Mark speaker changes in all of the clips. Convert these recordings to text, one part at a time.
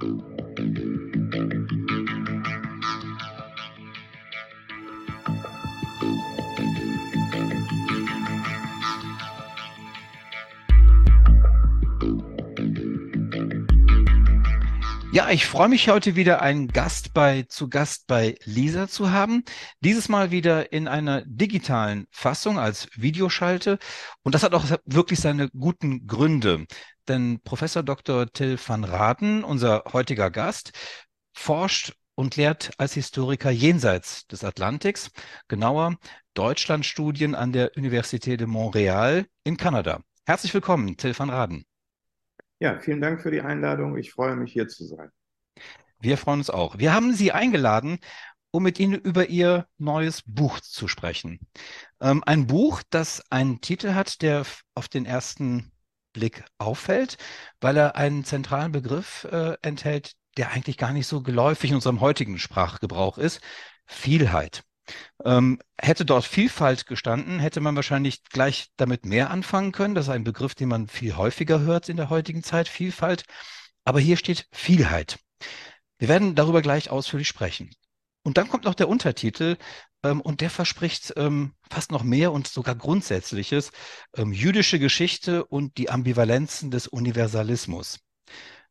Speaker 1: Ja, ich freue mich heute wieder einen Gast bei zu Gast bei Lisa zu haben. Dieses Mal wieder in einer digitalen Fassung als Videoschalte. Und das hat auch wirklich seine guten Gründe. Denn Professor Dr. Till van Raden, unser heutiger Gast, forscht und lehrt als Historiker jenseits des Atlantiks, genauer Deutschlandstudien an der Université de Montréal in Kanada. Herzlich willkommen, Till van Raden.
Speaker 2: Ja, vielen Dank für die Einladung. Ich freue mich, hier zu sein.
Speaker 1: Wir freuen uns auch. Wir haben Sie eingeladen, um mit Ihnen über Ihr neues Buch zu sprechen. Ähm, ein Buch, das einen Titel hat, der auf den ersten Blick auffällt, weil er einen zentralen Begriff äh, enthält, der eigentlich gar nicht so geläufig in unserem heutigen Sprachgebrauch ist. Vielheit. Ähm, hätte dort Vielfalt gestanden, hätte man wahrscheinlich gleich damit mehr anfangen können. Das ist ein Begriff, den man viel häufiger hört in der heutigen Zeit, Vielfalt. Aber hier steht Vielheit. Wir werden darüber gleich ausführlich sprechen. Und dann kommt noch der Untertitel und der verspricht ähm, fast noch mehr und sogar Grundsätzliches, ähm, jüdische Geschichte und die Ambivalenzen des Universalismus.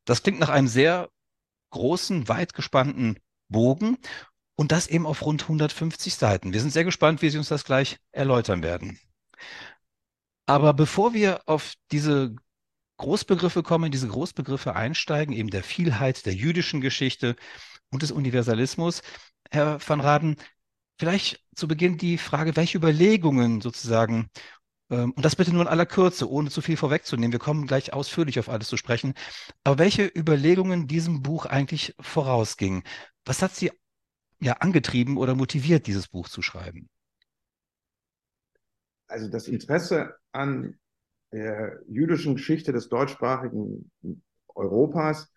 Speaker 1: Das klingt nach einem sehr großen, weit gespannten Bogen und das eben auf rund 150 Seiten. Wir sind sehr gespannt, wie Sie uns das gleich erläutern werden. Aber bevor wir auf diese Großbegriffe kommen, diese Großbegriffe einsteigen, eben der Vielheit der jüdischen Geschichte und des Universalismus, Herr van Raden, vielleicht zu Beginn die Frage, welche Überlegungen sozusagen ähm, und das bitte nur in aller Kürze, ohne zu viel vorwegzunehmen. Wir kommen gleich ausführlich auf alles zu sprechen. Aber welche Überlegungen diesem Buch eigentlich vorausgingen? Was hat Sie ja angetrieben oder motiviert, dieses Buch zu schreiben?
Speaker 2: Also das Interesse an der jüdischen Geschichte des deutschsprachigen Europas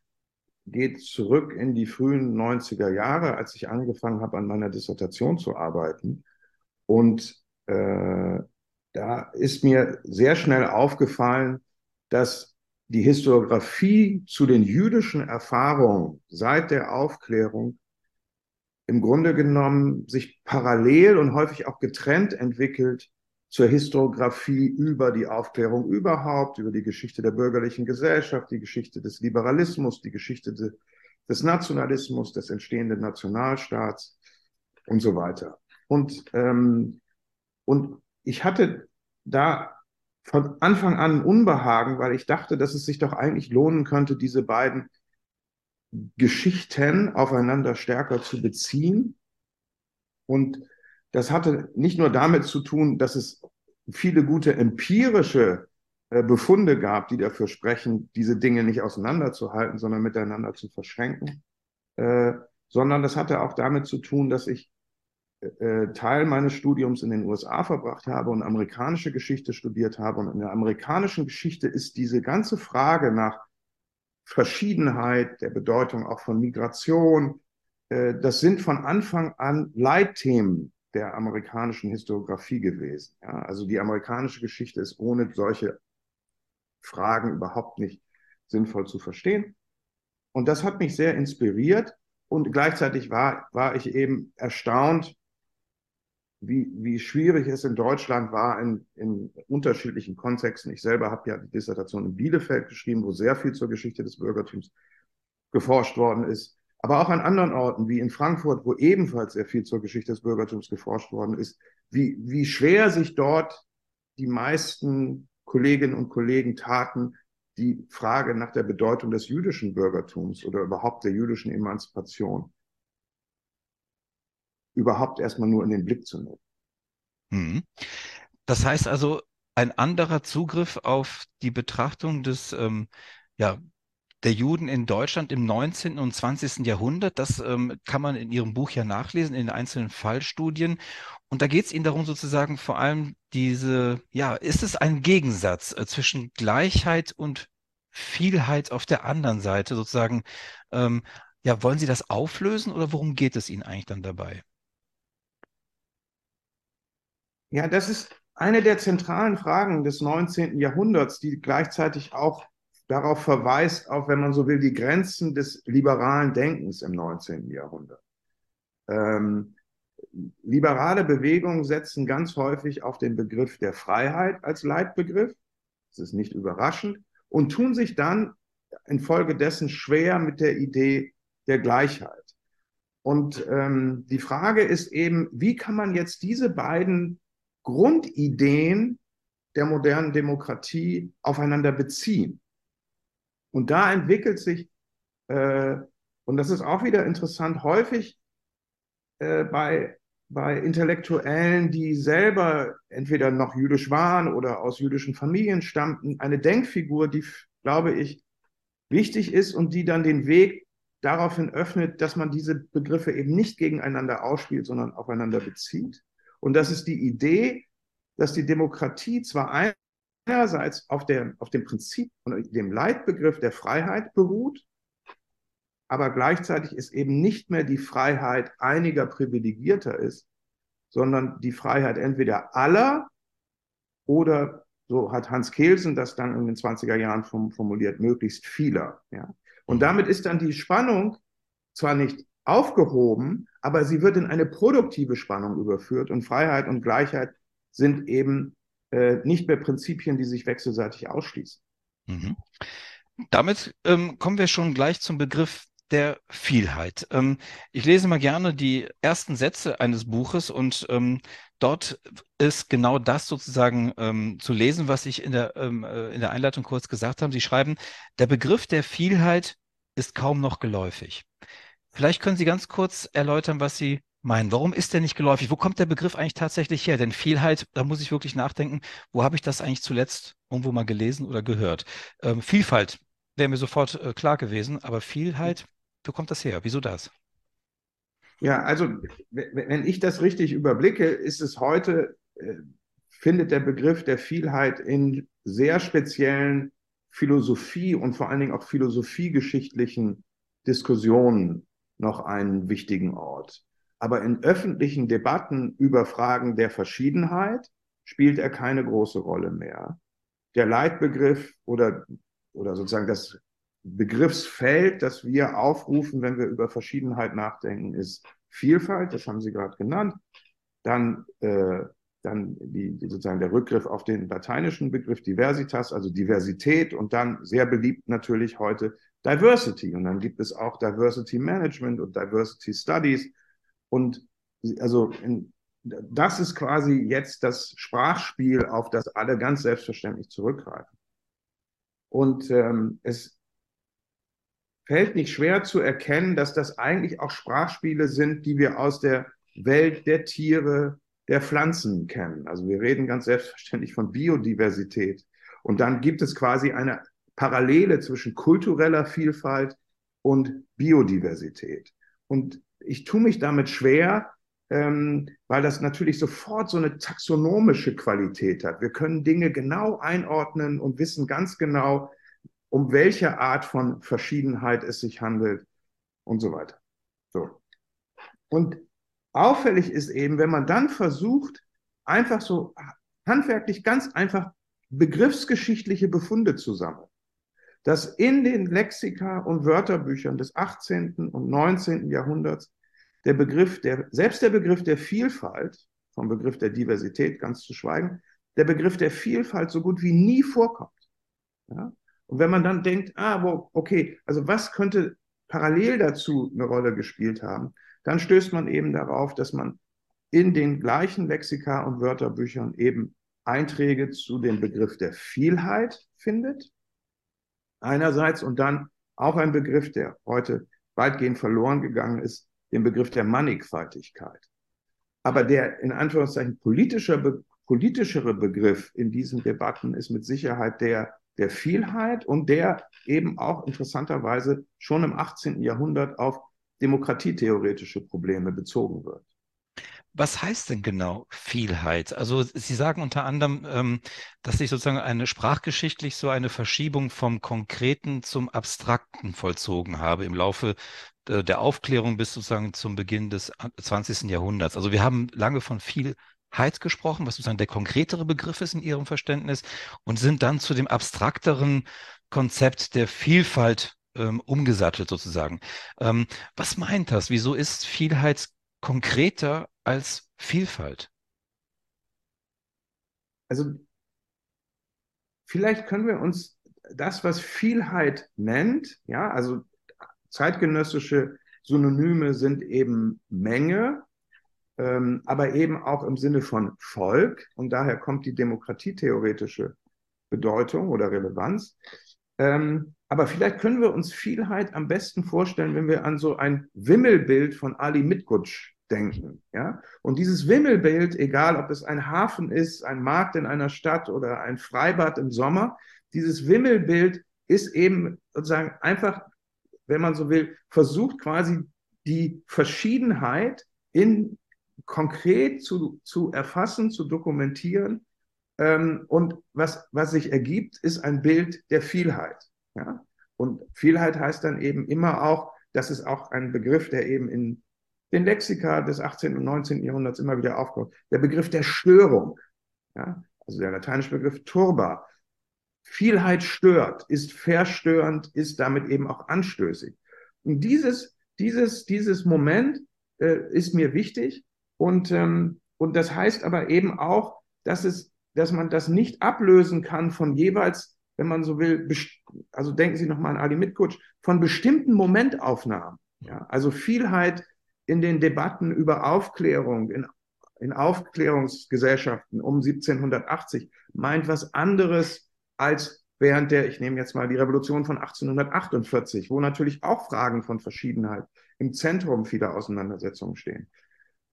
Speaker 2: geht zurück in die frühen 90er Jahre, als ich angefangen habe, an meiner Dissertation zu arbeiten. Und äh, da ist mir sehr schnell aufgefallen, dass die Historiografie zu den jüdischen Erfahrungen seit der Aufklärung im Grunde genommen sich parallel und häufig auch getrennt entwickelt zur Historiografie über die Aufklärung überhaupt, über die Geschichte der bürgerlichen Gesellschaft, die Geschichte des Liberalismus, die Geschichte de, des Nationalismus, des entstehenden Nationalstaats und so weiter. Und, ähm, und ich hatte da von Anfang an Unbehagen, weil ich dachte, dass es sich doch eigentlich lohnen könnte, diese beiden Geschichten aufeinander stärker zu beziehen. Und das hatte nicht nur damit zu tun, dass es viele gute empirische äh, Befunde gab, die dafür sprechen, diese Dinge nicht auseinanderzuhalten, sondern miteinander zu verschränken, äh, sondern das hatte auch damit zu tun, dass ich äh, Teil meines Studiums in den USA verbracht habe und amerikanische Geschichte studiert habe. Und in der amerikanischen Geschichte ist diese ganze Frage nach Verschiedenheit, der Bedeutung auch von Migration. Äh, das sind von Anfang an Leitthemen der amerikanischen Historiografie gewesen. Ja, also die amerikanische Geschichte ist ohne solche Fragen überhaupt nicht sinnvoll zu verstehen. Und das hat mich sehr inspiriert und gleichzeitig war, war ich eben erstaunt, wie, wie schwierig es in Deutschland war in, in unterschiedlichen Kontexten. Ich selber habe ja die Dissertation in Bielefeld geschrieben, wo sehr viel zur Geschichte des Bürgertums geforscht worden ist. Aber auch an anderen Orten, wie in Frankfurt, wo ebenfalls sehr viel zur Geschichte des Bürgertums geforscht worden ist, wie, wie schwer sich dort die meisten Kolleginnen und Kollegen taten, die Frage nach der Bedeutung des jüdischen Bürgertums oder überhaupt der jüdischen Emanzipation überhaupt erstmal nur in den Blick zu nehmen.
Speaker 1: Mhm. Das heißt also, ein anderer Zugriff auf die Betrachtung des, ähm, ja, der Juden in Deutschland im 19. und 20. Jahrhundert. Das ähm, kann man in Ihrem Buch ja nachlesen, in den einzelnen Fallstudien. Und da geht es Ihnen darum, sozusagen vor allem diese, ja, ist es ein Gegensatz äh, zwischen Gleichheit und Vielheit auf der anderen Seite sozusagen? Ähm, ja, wollen Sie das auflösen oder worum geht es Ihnen eigentlich dann dabei?
Speaker 2: Ja, das ist eine der zentralen Fragen des 19. Jahrhunderts, die gleichzeitig auch darauf verweist, auf, wenn man so will, die Grenzen des liberalen Denkens im 19. Jahrhundert. Ähm, liberale Bewegungen setzen ganz häufig auf den Begriff der Freiheit als Leitbegriff. Das ist nicht überraschend. Und tun sich dann infolgedessen schwer mit der Idee der Gleichheit. Und ähm, die Frage ist eben, wie kann man jetzt diese beiden Grundideen der modernen Demokratie aufeinander beziehen? Und da entwickelt sich, äh, und das ist auch wieder interessant, häufig äh, bei, bei Intellektuellen, die selber entweder noch jüdisch waren oder aus jüdischen Familien stammten, eine Denkfigur, die, glaube ich, wichtig ist und die dann den Weg daraufhin öffnet, dass man diese Begriffe eben nicht gegeneinander ausspielt, sondern aufeinander bezieht. Und das ist die Idee, dass die Demokratie zwar einerseits auf, der, auf dem Prinzip und dem Leitbegriff der Freiheit beruht, aber gleichzeitig ist eben nicht mehr die Freiheit einiger Privilegierter ist, sondern die Freiheit entweder aller oder so hat Hans Kelsen das dann in den 20er Jahren formuliert, möglichst vieler. Ja. Und damit ist dann die Spannung zwar nicht aufgehoben, aber sie wird in eine produktive Spannung überführt und Freiheit und Gleichheit sind eben äh, nicht mehr Prinzipien, die sich wechselseitig ausschließen.
Speaker 1: Mhm. Damit ähm, kommen wir schon gleich zum Begriff der Vielheit. Ähm, ich lese mal gerne die ersten Sätze eines Buches und ähm, dort ist genau das sozusagen ähm, zu lesen, was ich in der, ähm, äh, in der Einleitung kurz gesagt habe. Sie schreiben, der Begriff der Vielheit ist kaum noch geläufig. Vielleicht können Sie ganz kurz erläutern, was Sie meinen. Warum ist der nicht geläufig? Wo kommt der Begriff eigentlich tatsächlich her? Denn Vielheit, da muss ich wirklich nachdenken, wo habe ich das eigentlich zuletzt irgendwo mal gelesen oder gehört? Ähm, Vielfalt wäre mir sofort äh, klar gewesen, aber Vielheit, wo kommt das her? Wieso das?
Speaker 2: Ja, also wenn ich das richtig überblicke, ist es heute, äh, findet der Begriff der Vielheit in sehr speziellen Philosophie und vor allen Dingen auch philosophiegeschichtlichen Diskussionen noch einen wichtigen Ort. Aber in öffentlichen Debatten über Fragen der Verschiedenheit spielt er keine große Rolle mehr. Der Leitbegriff oder, oder sozusagen das Begriffsfeld, das wir aufrufen, wenn wir über Verschiedenheit nachdenken, ist Vielfalt, das haben Sie gerade genannt. Dann, äh, dann die, sozusagen der Rückgriff auf den lateinischen Begriff Diversitas, also Diversität und dann sehr beliebt natürlich heute Diversity. Und dann gibt es auch Diversity Management und Diversity Studies. Und also in, das ist quasi jetzt das Sprachspiel, auf das alle ganz selbstverständlich zurückgreifen. Und ähm, es fällt nicht schwer zu erkennen, dass das eigentlich auch Sprachspiele sind, die wir aus der Welt der Tiere, der Pflanzen kennen. Also wir reden ganz selbstverständlich von Biodiversität. Und dann gibt es quasi eine Parallele zwischen kultureller Vielfalt und Biodiversität. Und ich tue mich damit schwer, ähm, weil das natürlich sofort so eine taxonomische Qualität hat. Wir können Dinge genau einordnen und wissen ganz genau, um welche Art von Verschiedenheit es sich handelt und so weiter. So. Und auffällig ist eben, wenn man dann versucht, einfach so handwerklich ganz einfach begriffsgeschichtliche Befunde zu sammeln, dass in den Lexika und Wörterbüchern des 18. und 19. Jahrhunderts der Begriff der, selbst der Begriff der Vielfalt, vom Begriff der Diversität ganz zu schweigen, der Begriff der Vielfalt so gut wie nie vorkommt. Ja? Und wenn man dann denkt, ah, wo, okay, also was könnte parallel dazu eine Rolle gespielt haben, dann stößt man eben darauf, dass man in den gleichen Lexika und Wörterbüchern eben Einträge zu dem Begriff der Vielheit findet, einerseits, und dann auch ein Begriff, der heute weitgehend verloren gegangen ist, den Begriff der Mannigfaltigkeit. Aber der in Anführungszeichen politischer, politischere Begriff in diesen Debatten ist mit Sicherheit der der Vielheit und der eben auch interessanterweise schon im 18. Jahrhundert auf demokratietheoretische Probleme bezogen wird.
Speaker 1: Was heißt denn genau Vielheit? Also Sie sagen unter anderem, ähm, dass sich sozusagen eine sprachgeschichtlich so eine Verschiebung vom Konkreten zum Abstrakten vollzogen habe im Laufe äh, der Aufklärung bis sozusagen zum Beginn des 20. Jahrhunderts. Also wir haben lange von viel Heit gesprochen, was sozusagen der konkretere Begriff ist in Ihrem Verständnis, und sind dann zu dem abstrakteren Konzept der Vielfalt ähm, umgesattelt sozusagen. Ähm, was meint das? Wieso ist Vielheit konkreter als Vielfalt?
Speaker 2: Also vielleicht können wir uns das, was Vielheit nennt, ja, also zeitgenössische Synonyme sind eben Menge, ähm, aber eben auch im Sinne von Volk. Und daher kommt die demokratietheoretische Bedeutung oder Relevanz. Ähm, aber vielleicht können wir uns Vielheit am besten vorstellen, wenn wir an so ein Wimmelbild von Ali Mitgutsch denken. Ja? Und dieses Wimmelbild, egal ob es ein Hafen ist, ein Markt in einer Stadt oder ein Freibad im Sommer, dieses Wimmelbild ist eben sozusagen einfach, wenn man so will, versucht quasi die Verschiedenheit in konkret zu, zu erfassen, zu dokumentieren. Ähm, und was, was sich ergibt, ist ein Bild der Vielheit. Ja? Und Vielheit heißt dann eben immer auch, das ist auch ein Begriff, der eben in den Lexika des 18. und 19. Jahrhunderts immer wieder aufkommt. Der Begriff der Störung, ja? also der lateinische Begriff turba. Vielheit stört, ist verstörend, ist damit eben auch anstößig. Und dieses, dieses, dieses Moment äh, ist mir wichtig, und, ähm, und das heißt aber eben auch, dass, es, dass man das nicht ablösen kann von jeweils, wenn man so will, also denken Sie nochmal an Ali Mitkutsch, von bestimmten Momentaufnahmen. Ja? Also Vielheit in den Debatten über Aufklärung, in, in Aufklärungsgesellschaften um 1780 meint was anderes als während der, ich nehme jetzt mal die Revolution von 1848, wo natürlich auch Fragen von Verschiedenheit im Zentrum vieler Auseinandersetzungen stehen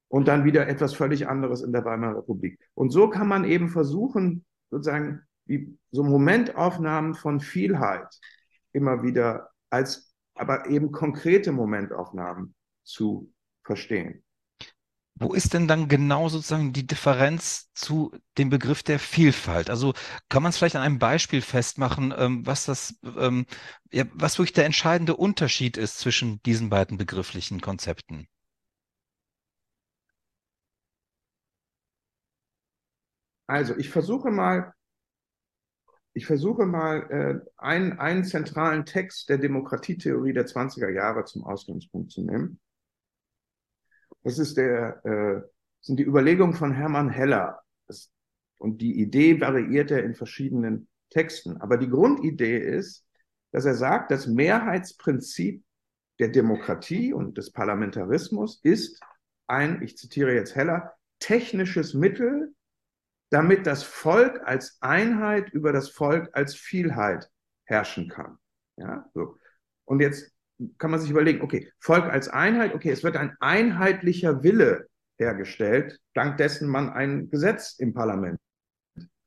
Speaker 2: und dann wieder etwas völlig anderes in der Weimarer Republik. Und so kann man eben versuchen, sozusagen die, so Momentaufnahmen von Vielheit immer wieder als, aber eben konkrete Momentaufnahmen zu verstehen.
Speaker 1: Wo ist denn dann genau sozusagen die Differenz zu dem Begriff der Vielfalt? Also kann man es vielleicht an einem Beispiel festmachen, ähm, was das, ähm, was wirklich der entscheidende Unterschied ist zwischen diesen beiden begrifflichen Konzepten?
Speaker 2: Also ich versuche mal, ich versuche mal äh, einen, einen zentralen Text der Demokratietheorie der 20er Jahre zum Ausgangspunkt zu nehmen. Das ist der, äh, sind die Überlegungen von Hermann Heller. Das, und die Idee variiert er in verschiedenen Texten. Aber die Grundidee ist, dass er sagt, das Mehrheitsprinzip der Demokratie und des Parlamentarismus ist ein, ich zitiere jetzt Heller, technisches Mittel, damit das Volk als Einheit über das Volk als Vielheit herrschen kann. Ja, so. Und jetzt kann man sich überlegen, okay, Volk als Einheit, okay, es wird ein einheitlicher Wille hergestellt, dank dessen man ein Gesetz im Parlament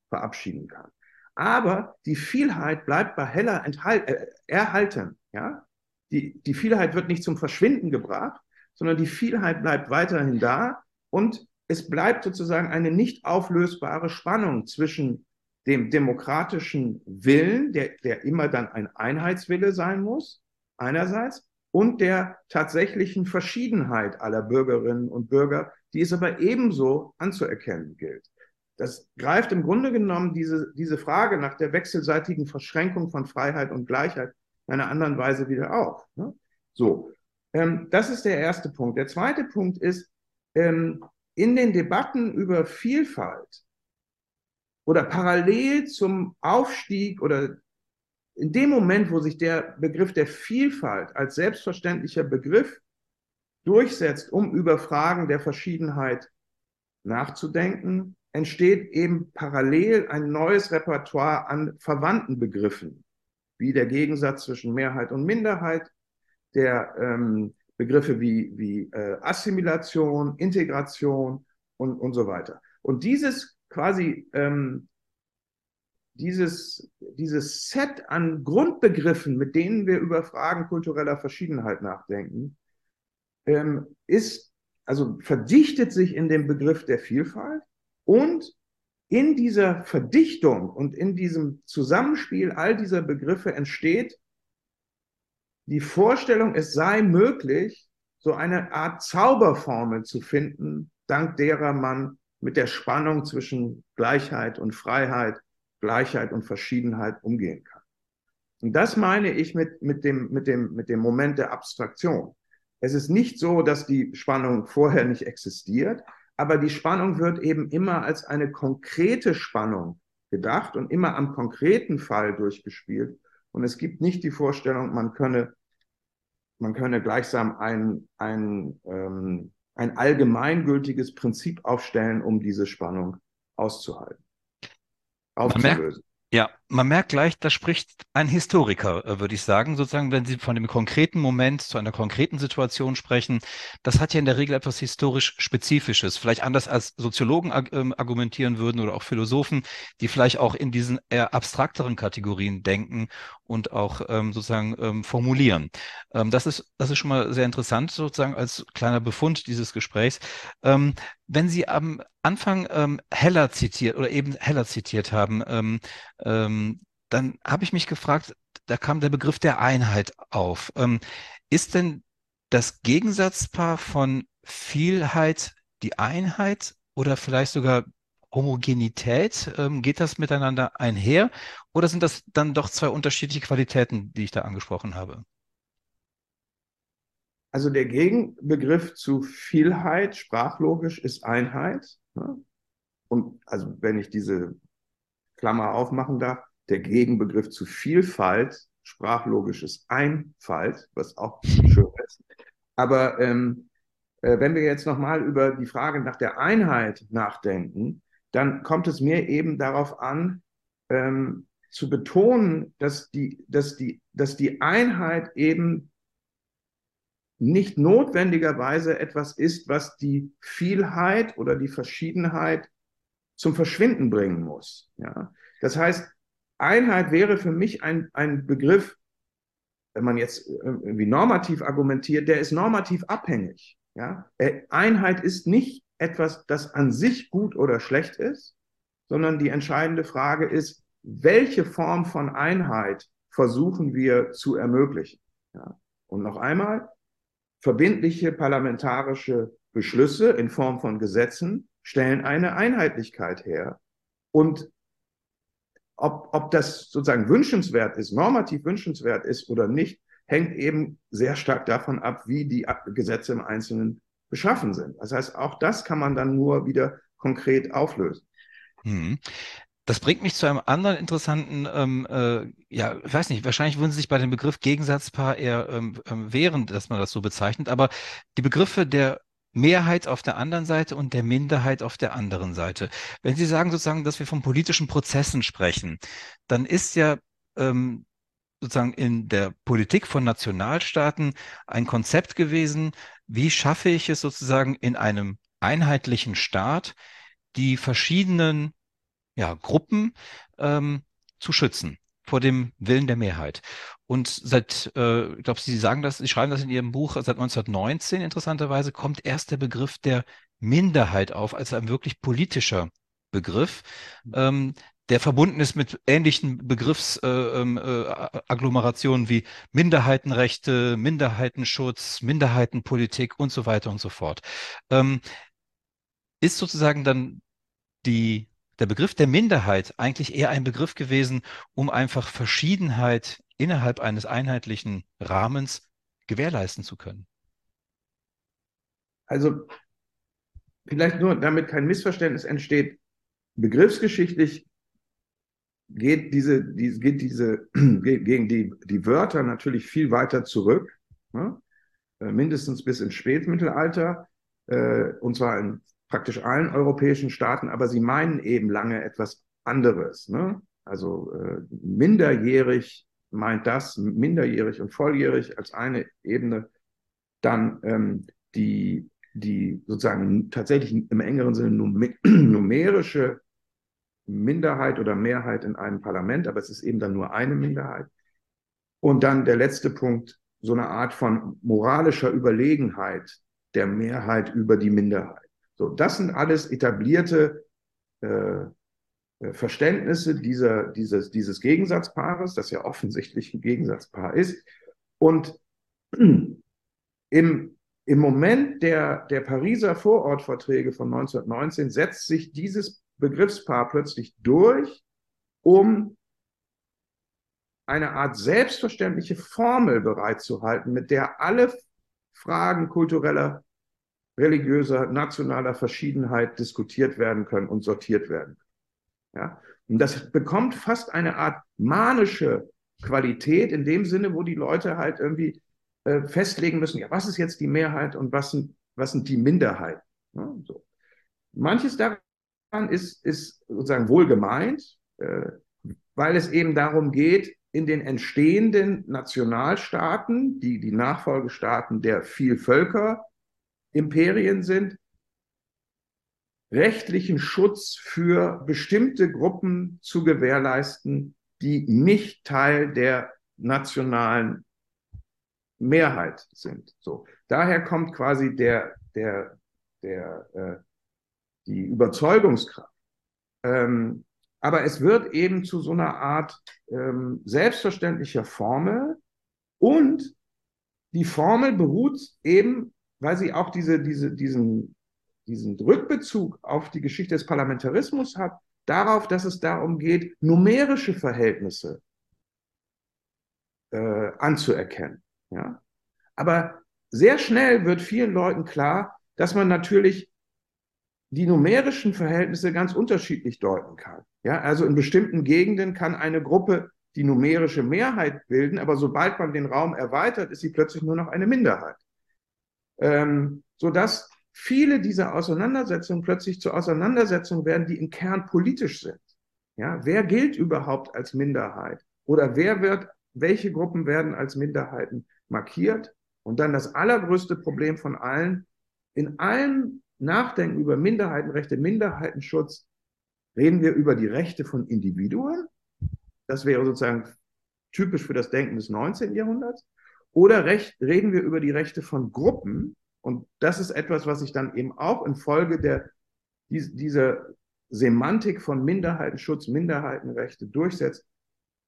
Speaker 2: verabschieden kann. Aber die Vielheit bleibt bei Heller äh, erhalten. Ja? Die, die Vielheit wird nicht zum Verschwinden gebracht, sondern die Vielheit bleibt weiterhin da und es bleibt sozusagen eine nicht auflösbare Spannung zwischen dem demokratischen Willen, der, der immer dann ein Einheitswille sein muss, einerseits, und der tatsächlichen Verschiedenheit aller Bürgerinnen und Bürger, die es aber ebenso anzuerkennen gilt. Das greift im Grunde genommen diese, diese Frage nach der wechselseitigen Verschränkung von Freiheit und Gleichheit in einer anderen Weise wieder auf. Ne? So, ähm, das ist der erste Punkt. Der zweite Punkt ist, ähm, in den Debatten über Vielfalt oder parallel zum Aufstieg oder in dem Moment, wo sich der Begriff der Vielfalt als selbstverständlicher Begriff durchsetzt, um über Fragen der Verschiedenheit nachzudenken, entsteht eben parallel ein neues Repertoire an verwandten Begriffen, wie der Gegensatz zwischen Mehrheit und Minderheit, der ähm, Begriffe wie, wie äh, Assimilation, Integration und, und so weiter. Und dieses quasi, ähm, dieses, dieses Set an Grundbegriffen, mit denen wir über Fragen kultureller Verschiedenheit nachdenken, ähm, ist, also verdichtet sich in dem Begriff der Vielfalt und in dieser Verdichtung und in diesem Zusammenspiel all dieser Begriffe entsteht die Vorstellung, es sei möglich, so eine Art Zauberformel zu finden, dank derer man mit der Spannung zwischen Gleichheit und Freiheit, Gleichheit und Verschiedenheit umgehen kann. Und das meine ich mit, mit, dem, mit, dem, mit dem Moment der Abstraktion. Es ist nicht so, dass die Spannung vorher nicht existiert, aber die Spannung wird eben immer als eine konkrete Spannung gedacht und immer am konkreten Fall durchgespielt. Und es gibt nicht die Vorstellung, man könne, man könne gleichsam ein, ein, ähm, ein allgemeingültiges Prinzip aufstellen, um diese Spannung auszuhalten.
Speaker 1: Aufzulösen. Ja, man merkt gleich, da spricht ein Historiker, äh, würde ich sagen, sozusagen, wenn Sie von dem konkreten Moment zu einer konkreten Situation sprechen. Das hat ja in der Regel etwas historisch Spezifisches, vielleicht anders als Soziologen ähm, argumentieren würden oder auch Philosophen, die vielleicht auch in diesen eher abstrakteren Kategorien denken und auch ähm, sozusagen ähm, formulieren. Das ist, das ist schon mal sehr interessant, sozusagen als kleiner Befund dieses Gesprächs. Wenn Sie am Anfang Heller zitiert oder eben Heller zitiert haben, ähm, dann habe ich mich gefragt, da kam der Begriff der Einheit auf. Ähm, ist denn das Gegensatzpaar von Vielheit die Einheit oder vielleicht sogar Homogenität? Ähm, geht das miteinander einher oder sind das dann doch zwei unterschiedliche Qualitäten, die ich da angesprochen habe?
Speaker 2: Also der Gegenbegriff zu Vielheit, sprachlogisch, ist Einheit. Ne? Und also wenn ich diese Klammer aufmachen darf, der Gegenbegriff zu Vielfalt, sprachlogisch ist Einfalt, was auch schön ist. Aber ähm, äh, wenn wir jetzt nochmal über die Frage nach der Einheit nachdenken, dann kommt es mir eben darauf an, ähm, zu betonen, dass die, dass, die, dass die Einheit eben nicht notwendigerweise etwas ist, was die Vielheit oder die Verschiedenheit zum Verschwinden bringen muss. Ja? Das heißt, Einheit wäre für mich ein, ein Begriff, wenn man jetzt irgendwie normativ argumentiert, der ist normativ abhängig. Ja? Einheit ist nicht etwas, das an sich gut oder schlecht ist, sondern die entscheidende Frage ist, welche Form von Einheit versuchen wir zu ermöglichen? Ja? Und noch einmal, verbindliche parlamentarische Beschlüsse in Form von Gesetzen stellen eine Einheitlichkeit her. Und ob, ob das sozusagen wünschenswert ist, normativ wünschenswert ist oder nicht, hängt eben sehr stark davon ab, wie die Gesetze im Einzelnen beschaffen sind. Das heißt, auch das kann man dann nur wieder konkret auflösen.
Speaker 1: Hm. Das bringt mich zu einem anderen interessanten, ähm, äh, ja, ich weiß nicht, wahrscheinlich würden Sie sich bei dem Begriff Gegensatzpaar eher ähm, ähm, wehren, dass man das so bezeichnet, aber die Begriffe der Mehrheit auf der anderen Seite und der Minderheit auf der anderen Seite. Wenn Sie sagen sozusagen, dass wir von politischen Prozessen sprechen, dann ist ja ähm, sozusagen in der Politik von Nationalstaaten ein Konzept gewesen, wie schaffe ich es sozusagen in einem einheitlichen Staat, die verschiedenen ja, Gruppen ähm, zu schützen vor dem Willen der Mehrheit. Und seit, äh, ich glaube, Sie sagen das, Sie schreiben das in Ihrem Buch, seit 1919 interessanterweise kommt erst der Begriff der Minderheit auf, als ein wirklich politischer Begriff, ähm, der verbunden ist mit ähnlichen Begriffsagglomerationen äh, ähm, äh, wie Minderheitenrechte, Minderheitenschutz, Minderheitenpolitik und so weiter und so fort. Ähm, ist sozusagen dann die der Begriff der Minderheit eigentlich eher ein Begriff gewesen, um einfach Verschiedenheit innerhalb eines einheitlichen Rahmens gewährleisten zu können?
Speaker 2: Also vielleicht nur, damit kein Missverständnis entsteht, begriffsgeschichtlich geht diese, die, geht diese gegen die, die Wörter natürlich viel weiter zurück, ne? Äh, mindestens bis ins Spätmittelalter, äh, und zwar in praktisch allen europäischen Staaten, aber sie meinen eben lange etwas anderes. Ne? Also äh, minderjährig meint das, minderjährig und volljährig als eine Ebene, dann ähm, die, die sozusagen tatsächlich im engeren Sinne numerische Minderheit oder Mehrheit in einem Parlament, aber es ist eben dann nur eine Minderheit. Und dann der letzte Punkt, so eine Art von moralischer Überlegenheit der Mehrheit über die Minderheit. So, das sind alles etablierte äh, äh, Verständnisse dieser, dieses, dieses Gegensatzpaares, das ja offensichtlich ein Gegensatzpaar ist. Und im, im Moment der, der Pariser Vorortverträge von 1919 setzt sich dieses Begriffspaar plötzlich durch, um eine Art selbstverständliche Formel bereitzuhalten, mit der alle Fragen kultureller, religiöser, nationaler Verschiedenheit diskutiert werden können und sortiert werden. Ja? Und das bekommt fast eine Art manische Qualität in dem Sinne, wo die Leute halt irgendwie äh, festlegen müssen, ja, was ist jetzt die Mehrheit und was sind, was sind die Minderheiten. Ja, so. Manches daran ist, ist sozusagen wohl gemeint, äh, weil es eben darum geht, in den entstehenden Nationalstaaten, die die Nachfolgestaaten der Vielvölker-Imperien sind, rechtlichen Schutz für bestimmte Gruppen zu gewährleisten, die nicht Teil der nationalen Mehrheit sind. So. Daher kommt quasi der, der, der, äh, die Überzeugungskraft. Ähm, aber es wird eben zu so einer Art ähm, selbstverständlicher Formel und die Formel beruht eben, weil sie auch diese, diese, diesen, diesen Rückbezug auf die Geschichte des Parlamentarismus hat, darauf, dass es darum geht, numerische Verhältnisse äh, anzuerkennen. Ja? Aber sehr schnell wird vielen Leuten klar, dass man natürlich die numerischen Verhältnisse ganz unterschiedlich deuten kann. Ja, also in bestimmten Gegenden kann eine Gruppe die numerische Mehrheit bilden, aber sobald man den Raum erweitert, ist sie plötzlich nur noch eine Minderheit. Ähm, sodass viele dieser Auseinandersetzungen plötzlich zu Auseinandersetzungen werden, die im Kern politisch sind. Ja, wer gilt überhaupt als Minderheit? Oder wer wird, welche Gruppen werden als Minderheiten markiert? Und dann das allergrößte Problem von allen, in allem Nachdenken über Minderheitenrechte, Minderheitenschutz, reden wir über die Rechte von Individuen. Das wäre sozusagen typisch für das Denken des 19. Jahrhunderts. Oder recht, reden wir über die Rechte von Gruppen. Und das ist etwas, was sich dann eben auch infolge der, dieser Semantik von Minderheitenschutz, Minderheitenrechte durchsetzt,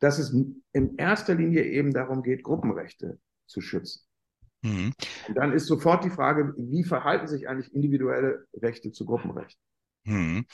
Speaker 2: dass es in erster Linie eben darum geht, Gruppenrechte zu schützen. Mhm. Und dann ist sofort die Frage, wie verhalten sich eigentlich individuelle Rechte zu Gruppenrechten? Mhm.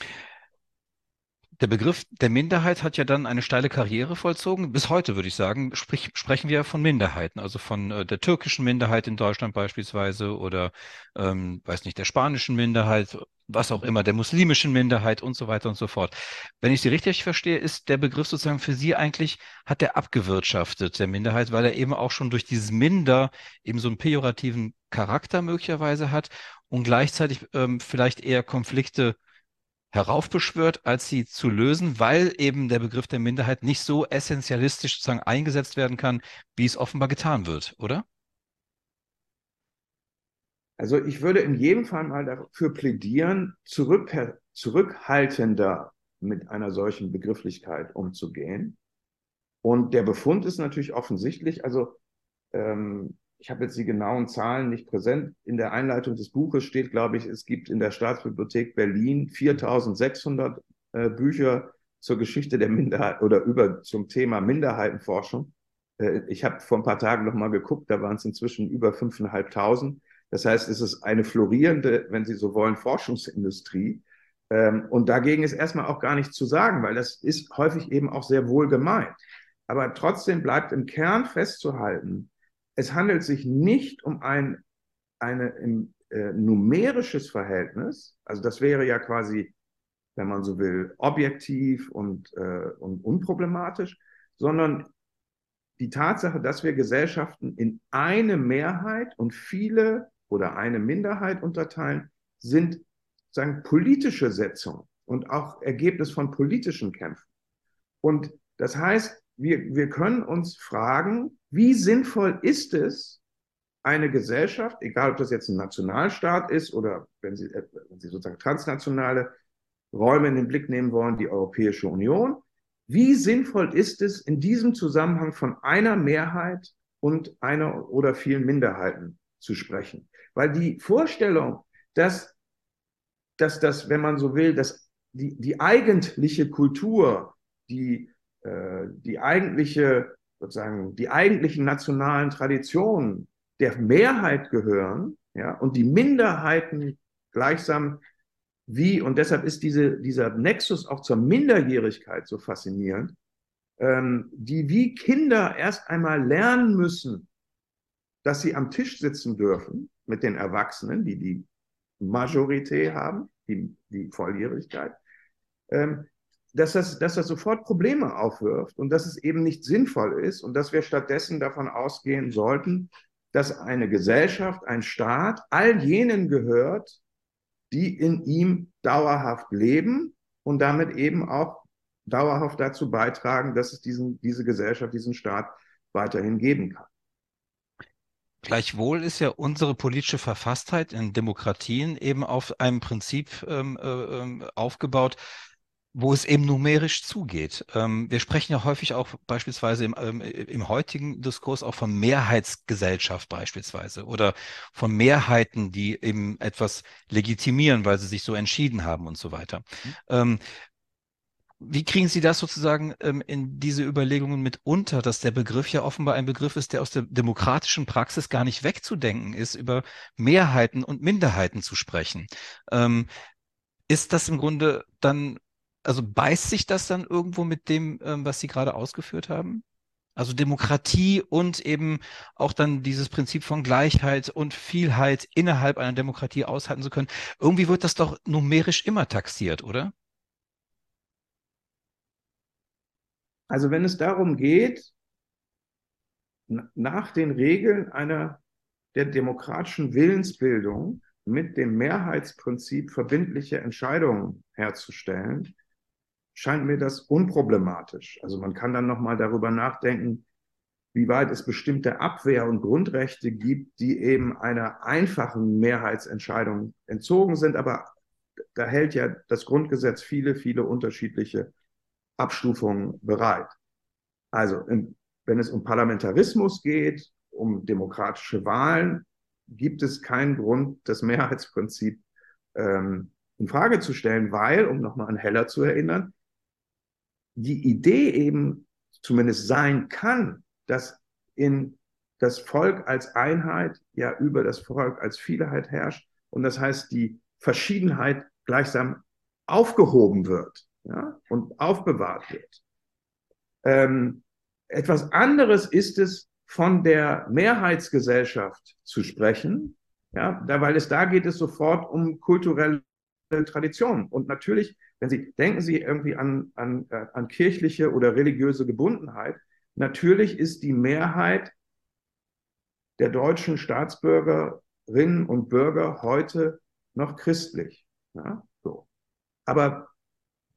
Speaker 1: Der Begriff der Minderheit hat ja dann eine steile Karriere vollzogen. Bis heute würde ich sagen, sprich, sprechen wir von Minderheiten, also von äh, der türkischen Minderheit in Deutschland beispielsweise oder, ähm, weiß nicht, der spanischen Minderheit, was auch immer, der muslimischen Minderheit und so weiter und so fort. Wenn ich Sie richtig verstehe, ist der Begriff sozusagen für Sie eigentlich, hat der abgewirtschaftet, der Minderheit, weil er eben auch schon durch dieses Minder eben so einen pejorativen Charakter möglicherweise hat und gleichzeitig ähm, vielleicht eher Konflikte heraufbeschwört, als sie zu lösen, weil eben der Begriff der Minderheit nicht so essentialistisch sozusagen eingesetzt werden kann, wie es offenbar getan wird, oder?
Speaker 2: Also ich würde in jedem Fall mal dafür plädieren, zurück, zurückhaltender mit einer solchen Begrifflichkeit umzugehen. Und der Befund ist natürlich offensichtlich, also ähm, ich habe jetzt die genauen Zahlen nicht präsent. In der Einleitung des Buches steht, glaube ich, es gibt in der Staatsbibliothek Berlin 4600 äh, Bücher zur Geschichte der Minderheit oder über zum Thema Minderheitenforschung. Äh, ich habe vor ein paar Tagen noch mal geguckt, da waren es inzwischen über 5.500. Das heißt, es ist eine florierende, wenn Sie so wollen, Forschungsindustrie. Ähm, und dagegen ist erstmal auch gar nichts zu sagen, weil das ist häufig eben auch sehr wohl gemeint. Aber trotzdem bleibt im Kern festzuhalten, es handelt sich nicht um ein eine, ein, äh, numerisches Verhältnis, also das wäre ja quasi, wenn man so will, objektiv und, äh, und unproblematisch, sondern die Tatsache, dass wir Gesellschaften in eine Mehrheit und viele oder eine Minderheit unterteilen, sind sagen politische Setzungen und auch Ergebnis von politischen Kämpfen. Und das heißt, wir, wir können uns fragen, wie sinnvoll ist es, eine Gesellschaft, egal ob das jetzt ein Nationalstaat ist oder wenn Sie, äh, wenn Sie sozusagen transnationale Räume in den Blick nehmen wollen, die Europäische Union, wie sinnvoll ist es, in diesem Zusammenhang von einer Mehrheit und einer oder vielen Minderheiten zu sprechen? Weil die Vorstellung, dass, dass das, wenn man so will, dass die, die eigentliche Kultur, die, die eigentliche sozusagen die eigentlichen nationalen Traditionen der Mehrheit gehören, ja, und die Minderheiten gleichsam wie, und deshalb ist diese, dieser Nexus auch zur Minderjährigkeit so faszinierend, ähm, die wie Kinder erst einmal lernen müssen, dass sie am Tisch sitzen dürfen mit den Erwachsenen, die die Majorität haben, die, die Volljährigkeit, ähm, dass, das, dass das sofort Probleme aufwirft und dass es eben nicht sinnvoll ist und dass wir stattdessen davon ausgehen sollten, dass eine Gesellschaft, ein Staat all jenen gehört, die in ihm dauerhaft leben und damit eben auch dauerhaft dazu beitragen, dass es diesen, diese Gesellschaft, diesen Staat weiterhin geben kann.
Speaker 1: Gleichwohl ist ja unsere politische Verfasstheit in Demokratien eben auf einem Prinzip ähm, äh, ähm, aufgebaut, wo es eben numerisch zugeht. Ähm, wir sprechen ja häufig auch beispielsweise im, ähm, im heutigen Diskurs auch von Mehrheitsgesellschaft beispielsweise oder von Mehrheiten, die eben etwas legitimieren, weil sie sich so entschieden haben und so weiter. Mhm. Ähm, wie kriegen Sie das sozusagen in diese Überlegungen mit unter, dass der Begriff ja offenbar ein Begriff ist, der aus der demokratischen Praxis gar nicht wegzudenken ist, über Mehrheiten und Minderheiten zu sprechen? Ist das im Grunde dann, also beißt sich das dann irgendwo mit dem, ähm, was Sie gerade ausgeführt haben? Also Demokratie und eben auch dann dieses Prinzip von Gleichheit und Vielheit innerhalb einer Demokratie aushalten zu können. Irgendwie wird das doch numerisch immer taxiert, oder?
Speaker 2: Also wenn es darum geht, nach den Regeln einer der demokratischen Willensbildung mit dem Mehrheitsprinzip verbindliche Entscheidungen herzustellen, scheint mir das unproblematisch. Also man kann dann nochmal darüber nachdenken, wie weit es bestimmte Abwehr- und Grundrechte gibt, die eben einer einfachen Mehrheitsentscheidung entzogen sind. Aber da hält ja das Grundgesetz viele, viele unterschiedliche Abstufungen bereit. Also wenn es um Parlamentarismus geht, um demokratische Wahlen, gibt es keinen Grund, das Mehrheitsprinzip ähm, in Frage zu stellen, weil, um nochmal an Heller zu erinnern, die Idee eben zumindest sein kann, dass in das Volk als Einheit ja über das Volk als Vielheit herrscht und das heißt, die Verschiedenheit gleichsam aufgehoben wird ja, und aufbewahrt wird. Ähm, etwas anderes ist es, von der Mehrheitsgesellschaft zu sprechen, ja, da, weil es da geht es sofort um kulturelle Traditionen. Und natürlich, wenn Sie, denken Sie irgendwie an, an, äh, an kirchliche oder religiöse Gebundenheit, natürlich ist die Mehrheit der deutschen Staatsbürgerinnen und Bürger heute noch christlich. Ja, so. Aber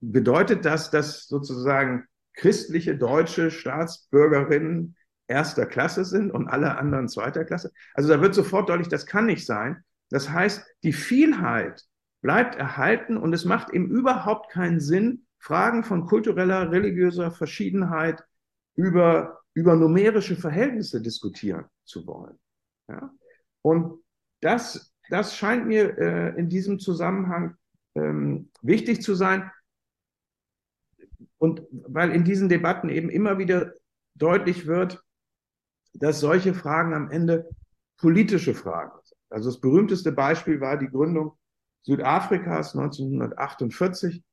Speaker 2: bedeutet das, dass sozusagen christliche deutsche Staatsbürgerinnen erster Klasse sind und alle anderen zweiter Klasse? Also da wird sofort deutlich, das kann nicht sein. Das heißt, die Vielheit bleibt erhalten und es macht eben überhaupt keinen Sinn, Fragen von kultureller, religiöser Verschiedenheit über, über numerische Verhältnisse diskutieren zu wollen. Ja? Und das, das scheint mir äh, in diesem Zusammenhang ähm, wichtig zu sein. Und weil in diesen Debatten eben immer wieder deutlich wird, dass solche Fragen am Ende politische Fragen sind. Also das berühmteste Beispiel war die Gründung Südafrikas 1948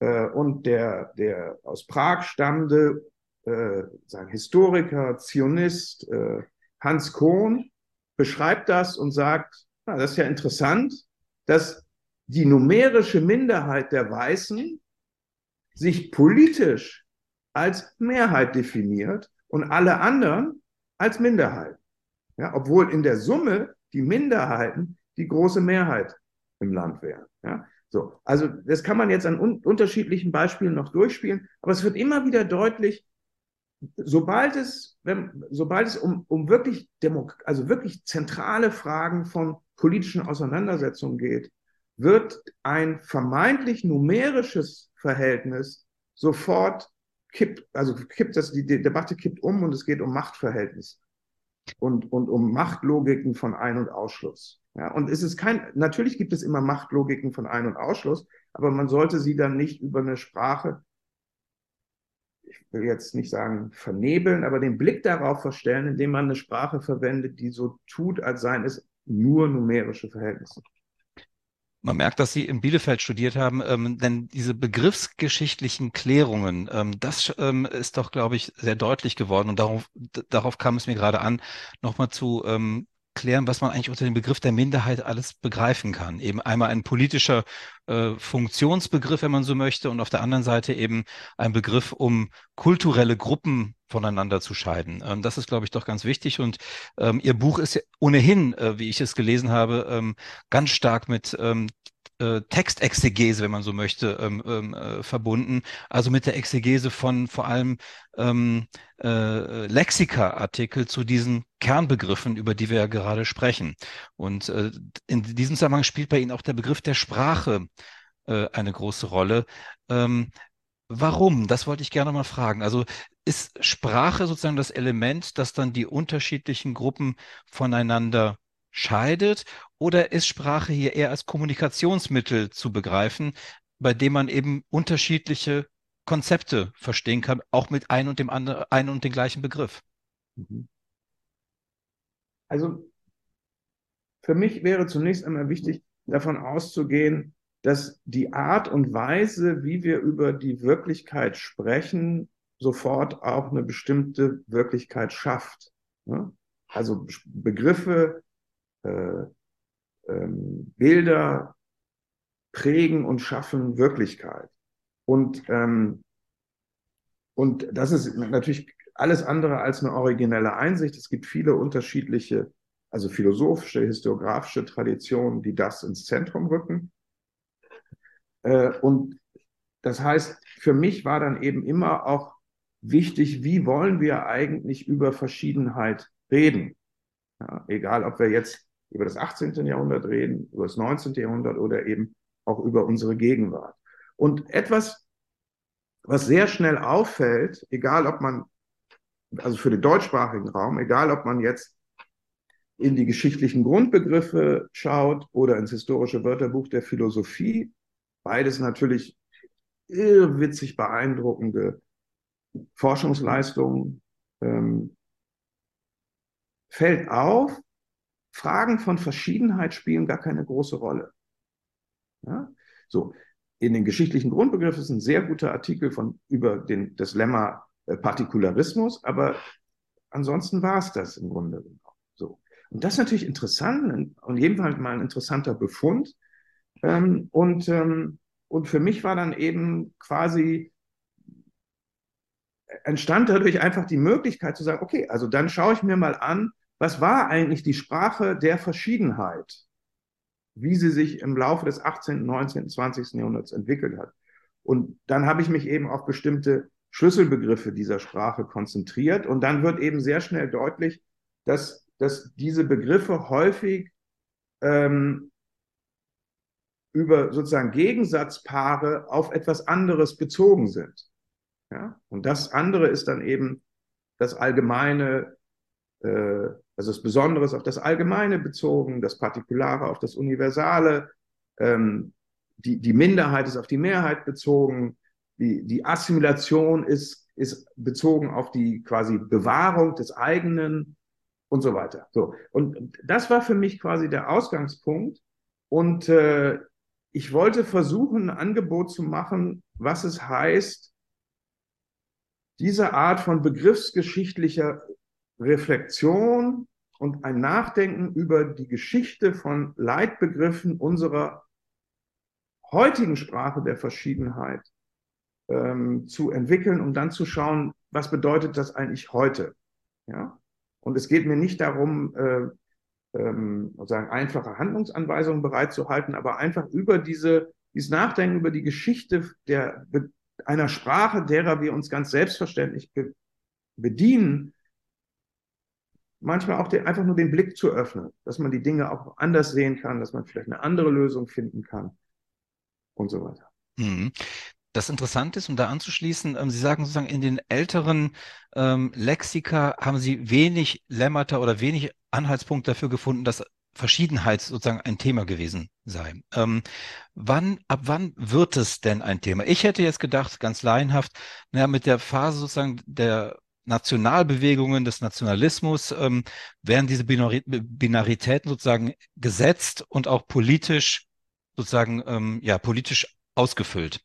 Speaker 2: äh, und der, der aus Prag stammende äh, sagen Historiker, Zionist äh, Hans Kohn beschreibt das und sagt, na, das ist ja interessant, dass die numerische Minderheit der Weißen sich politisch als Mehrheit definiert und alle anderen als Minderheit. Ja, obwohl in der Summe die Minderheiten die große Mehrheit im Land wären. Ja, so. Also, das kann man jetzt an un unterschiedlichen Beispielen noch durchspielen, aber es wird immer wieder deutlich, sobald es, wenn, sobald es um, um wirklich Demo also wirklich zentrale Fragen von politischen Auseinandersetzungen geht, wird ein vermeintlich numerisches Verhältnis sofort kippt, also kippt das, die Debatte kippt um und es geht um Machtverhältnisse und, und um Machtlogiken von Ein- und Ausschluss. Ja, und es ist kein, natürlich gibt es immer Machtlogiken von Ein- und Ausschluss, aber man sollte sie dann nicht über eine Sprache, ich will jetzt nicht sagen vernebeln, aber den Blick darauf verstellen, indem man eine Sprache verwendet, die so tut, als seien es nur numerische Verhältnisse.
Speaker 1: Man merkt, dass Sie in Bielefeld studiert haben, ähm, denn diese begriffsgeschichtlichen Klärungen, ähm, das ähm, ist doch, glaube ich, sehr deutlich geworden. Und darauf, darauf kam es mir gerade an, nochmal zu ähm, klären, was man eigentlich unter dem Begriff der Minderheit alles begreifen kann. Eben einmal ein politischer äh, Funktionsbegriff, wenn man so möchte, und auf der anderen Seite eben ein Begriff, um kulturelle Gruppen voneinander zu scheiden. Ähm, das ist, glaube ich, doch ganz wichtig. Und ähm, Ihr Buch ist ohnehin, äh, wie ich es gelesen habe, ähm, ganz stark mit ähm, äh, Textexegese, wenn man so möchte, ähm, ähm, äh, verbunden. Also mit der Exegese von vor allem ähm, äh, Lexika-Artikel zu diesen Kernbegriffen, über die wir ja gerade sprechen. Und äh, in diesem Zusammenhang spielt bei Ihnen auch der Begriff der Sprache äh, eine große Rolle. Ähm, warum? Das wollte ich gerne mal fragen. Also ist Sprache sozusagen das Element, das dann die unterschiedlichen Gruppen voneinander scheidet? Oder ist Sprache hier eher als Kommunikationsmittel zu begreifen, bei dem man eben unterschiedliche Konzepte verstehen kann, auch mit ein und dem anderen, ein und den gleichen Begriff? Mhm.
Speaker 2: Also für mich wäre zunächst einmal wichtig, davon auszugehen, dass die Art und Weise, wie wir über die Wirklichkeit sprechen, sofort auch eine bestimmte Wirklichkeit schafft. Also Begriffe, äh, ähm, Bilder prägen und schaffen Wirklichkeit. Und, ähm, und das ist natürlich alles andere als eine originelle Einsicht. Es gibt viele unterschiedliche, also philosophische, historiografische Traditionen, die das ins Zentrum rücken. Äh, und das heißt, für mich war dann eben immer auch wichtig, wie wollen wir eigentlich über Verschiedenheit reden? Ja, egal, ob wir jetzt über das 18. Jahrhundert reden, über das 19. Jahrhundert oder eben auch über unsere Gegenwart. Und etwas, was sehr schnell auffällt, egal ob man, also für den deutschsprachigen Raum, egal ob man jetzt in die geschichtlichen Grundbegriffe schaut oder ins historische Wörterbuch der Philosophie, beides natürlich irrwitzig beeindruckende Forschungsleistungen, ähm, fällt auf, Fragen von Verschiedenheit spielen gar keine große Rolle. Ja? So, in den geschichtlichen Grundbegriffen ist ein sehr guter Artikel von, über den, das Lemma äh, Partikularismus, aber ansonsten war es das im Grunde So. Und das ist natürlich interessant und jedenfalls mal ein interessanter Befund. Ähm, und, ähm, und für mich war dann eben quasi entstand dadurch einfach die Möglichkeit zu sagen, okay, also dann schaue ich mir mal an, was war eigentlich die Sprache der Verschiedenheit, wie sie sich im Laufe des 18., 19., 20. Jahrhunderts entwickelt hat. Und dann habe ich mich eben auf bestimmte Schlüsselbegriffe dieser Sprache konzentriert. Und dann wird eben sehr schnell deutlich, dass, dass diese Begriffe häufig ähm, über sozusagen Gegensatzpaare auf etwas anderes bezogen sind. Ja? Und das andere ist dann eben das allgemeine, äh, also das Besondere ist auf das Allgemeine bezogen, das Partikulare auf das Universale, ähm, die, die Minderheit ist auf die Mehrheit bezogen, die, die Assimilation ist, ist bezogen auf die quasi Bewahrung des eigenen und so weiter. So. Und das war für mich quasi der Ausgangspunkt. Und äh, ich wollte versuchen, ein Angebot zu machen, was es heißt, diese Art von begriffsgeschichtlicher Reflexion und ein Nachdenken über die Geschichte von Leitbegriffen unserer heutigen Sprache der Verschiedenheit ähm, zu entwickeln und dann zu schauen, was bedeutet das eigentlich heute? Ja? Und es geht mir nicht darum, äh, ähm, sozusagen einfache Handlungsanweisungen bereitzuhalten, aber einfach über diese, dieses Nachdenken über die Geschichte der, einer Sprache, derer wir uns ganz selbstverständlich be bedienen, manchmal auch den, einfach nur den Blick zu öffnen, dass man die Dinge auch anders sehen kann, dass man vielleicht eine andere Lösung finden kann und so weiter.
Speaker 1: Mhm. Das Interessante ist, um da anzuschließen, ähm, Sie sagen sozusagen, in den älteren ähm, Lexika haben Sie wenig Lemmata oder wenig Anhaltspunkte dafür gefunden, dass Verschiedenheit sozusagen ein Thema gewesen sei. Ähm, wann, ab wann wird es denn ein Thema? Ich hätte jetzt gedacht, ganz laienhaft, naja, mit der Phase sozusagen der Nationalbewegungen, des Nationalismus, ähm, werden diese Binari Binaritäten sozusagen gesetzt und auch politisch sozusagen ähm, ja politisch ausgefüllt,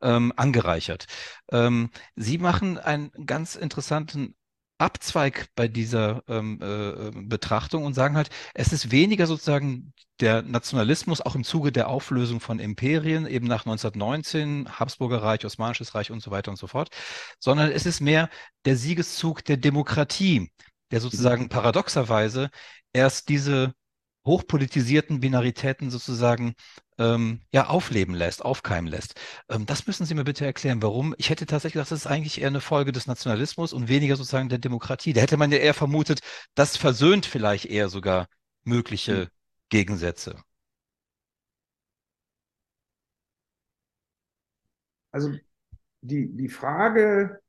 Speaker 1: ähm, angereichert. Ähm, Sie machen einen ganz interessanten Abzweig bei dieser ähm, äh, Betrachtung und sagen halt, es ist weniger sozusagen der Nationalismus auch im Zuge der Auflösung von Imperien, eben nach 1919, Habsburger Reich, Osmanisches Reich und so weiter und so fort, sondern es ist mehr der Siegeszug der Demokratie, der sozusagen paradoxerweise erst diese hochpolitisierten Binaritäten sozusagen ähm, ja, aufleben lässt, aufkeimen lässt. Ähm, das müssen Sie mir bitte erklären, warum. Ich hätte tatsächlich gedacht, das ist eigentlich eher eine Folge des Nationalismus und weniger sozusagen der Demokratie. Da hätte man ja eher vermutet, das versöhnt vielleicht eher sogar mögliche hm. Gegensätze.
Speaker 2: Also die, die Frage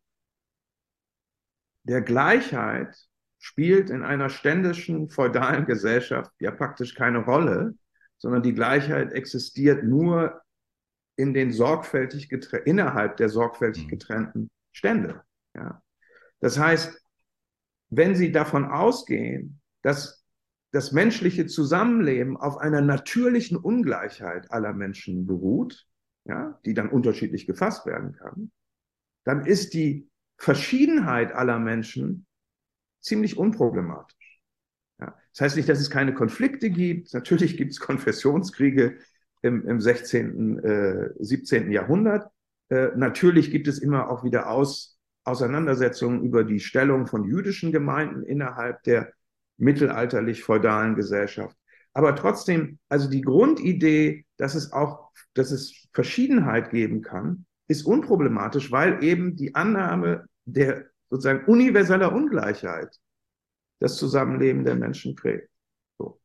Speaker 2: der Gleichheit spielt in einer ständischen feudalen Gesellschaft ja praktisch keine Rolle, sondern die Gleichheit existiert nur in den sorgfältig innerhalb der sorgfältig mhm. getrennten Stände. Ja. Das heißt, wenn Sie davon ausgehen, dass das menschliche Zusammenleben auf einer natürlichen Ungleichheit aller Menschen beruht, ja, die dann unterschiedlich gefasst werden kann, dann ist die Verschiedenheit aller Menschen ziemlich unproblematisch. Ja. Das heißt nicht, dass es keine Konflikte gibt. Natürlich gibt es Konfessionskriege im, im 16., äh, 17. Jahrhundert. Äh, natürlich gibt es immer auch wieder Aus, Auseinandersetzungen über die Stellung von jüdischen Gemeinden innerhalb der mittelalterlich-feudalen Gesellschaft. Aber trotzdem, also die Grundidee, dass es auch, dass es Verschiedenheit geben kann, ist unproblematisch, weil eben die Annahme der sozusagen universeller Ungleichheit das Zusammenleben der Menschen prägt. So.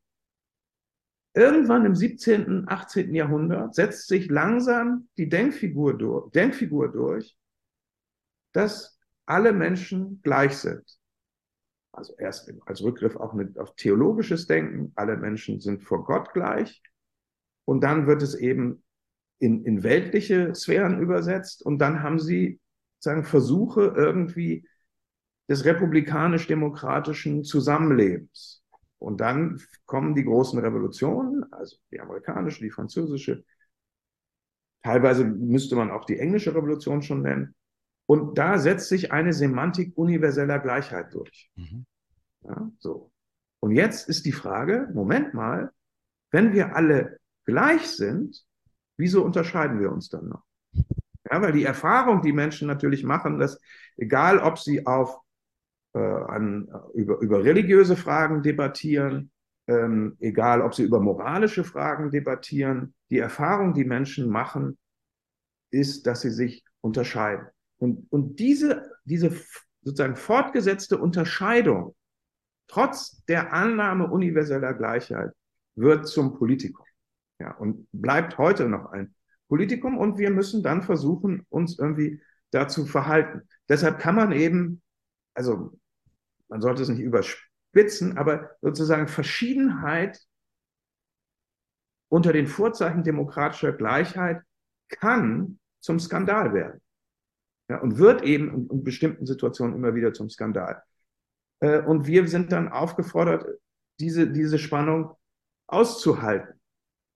Speaker 2: Irgendwann im 17., 18. Jahrhundert setzt sich langsam die Denkfigur durch, Denkfigur durch dass alle Menschen gleich sind. Also erst als Rückgriff auch mit, auf theologisches Denken, alle Menschen sind vor Gott gleich. Und dann wird es eben in, in weltliche Sphären übersetzt. Und dann haben sie sagen, Versuche irgendwie des republikanisch-demokratischen Zusammenlebens. Und dann kommen die großen Revolutionen, also die amerikanische, die französische. Teilweise müsste man auch die englische Revolution schon nennen. Und da setzt sich eine Semantik universeller Gleichheit durch. Mhm. Ja, so. Und jetzt ist die Frage, Moment mal, wenn wir alle gleich sind, wieso unterscheiden wir uns dann noch? Ja, weil die Erfahrung, die Menschen natürlich machen, dass egal ob sie auf an, über, über religiöse Fragen debattieren, ähm, egal ob sie über moralische Fragen debattieren. Die Erfahrung, die Menschen machen, ist, dass sie sich unterscheiden. Und, und diese, diese sozusagen fortgesetzte Unterscheidung, trotz der Annahme universeller Gleichheit, wird zum Politikum. Ja, und bleibt heute noch ein Politikum. Und wir müssen dann versuchen, uns irgendwie dazu verhalten. Deshalb kann man eben, also man sollte es nicht überspitzen, aber sozusagen Verschiedenheit unter den Vorzeichen demokratischer Gleichheit kann zum Skandal werden. Ja, und wird eben in, in, bestimmten Situationen immer wieder zum Skandal. Äh, und wir sind dann aufgefordert, diese, diese Spannung auszuhalten.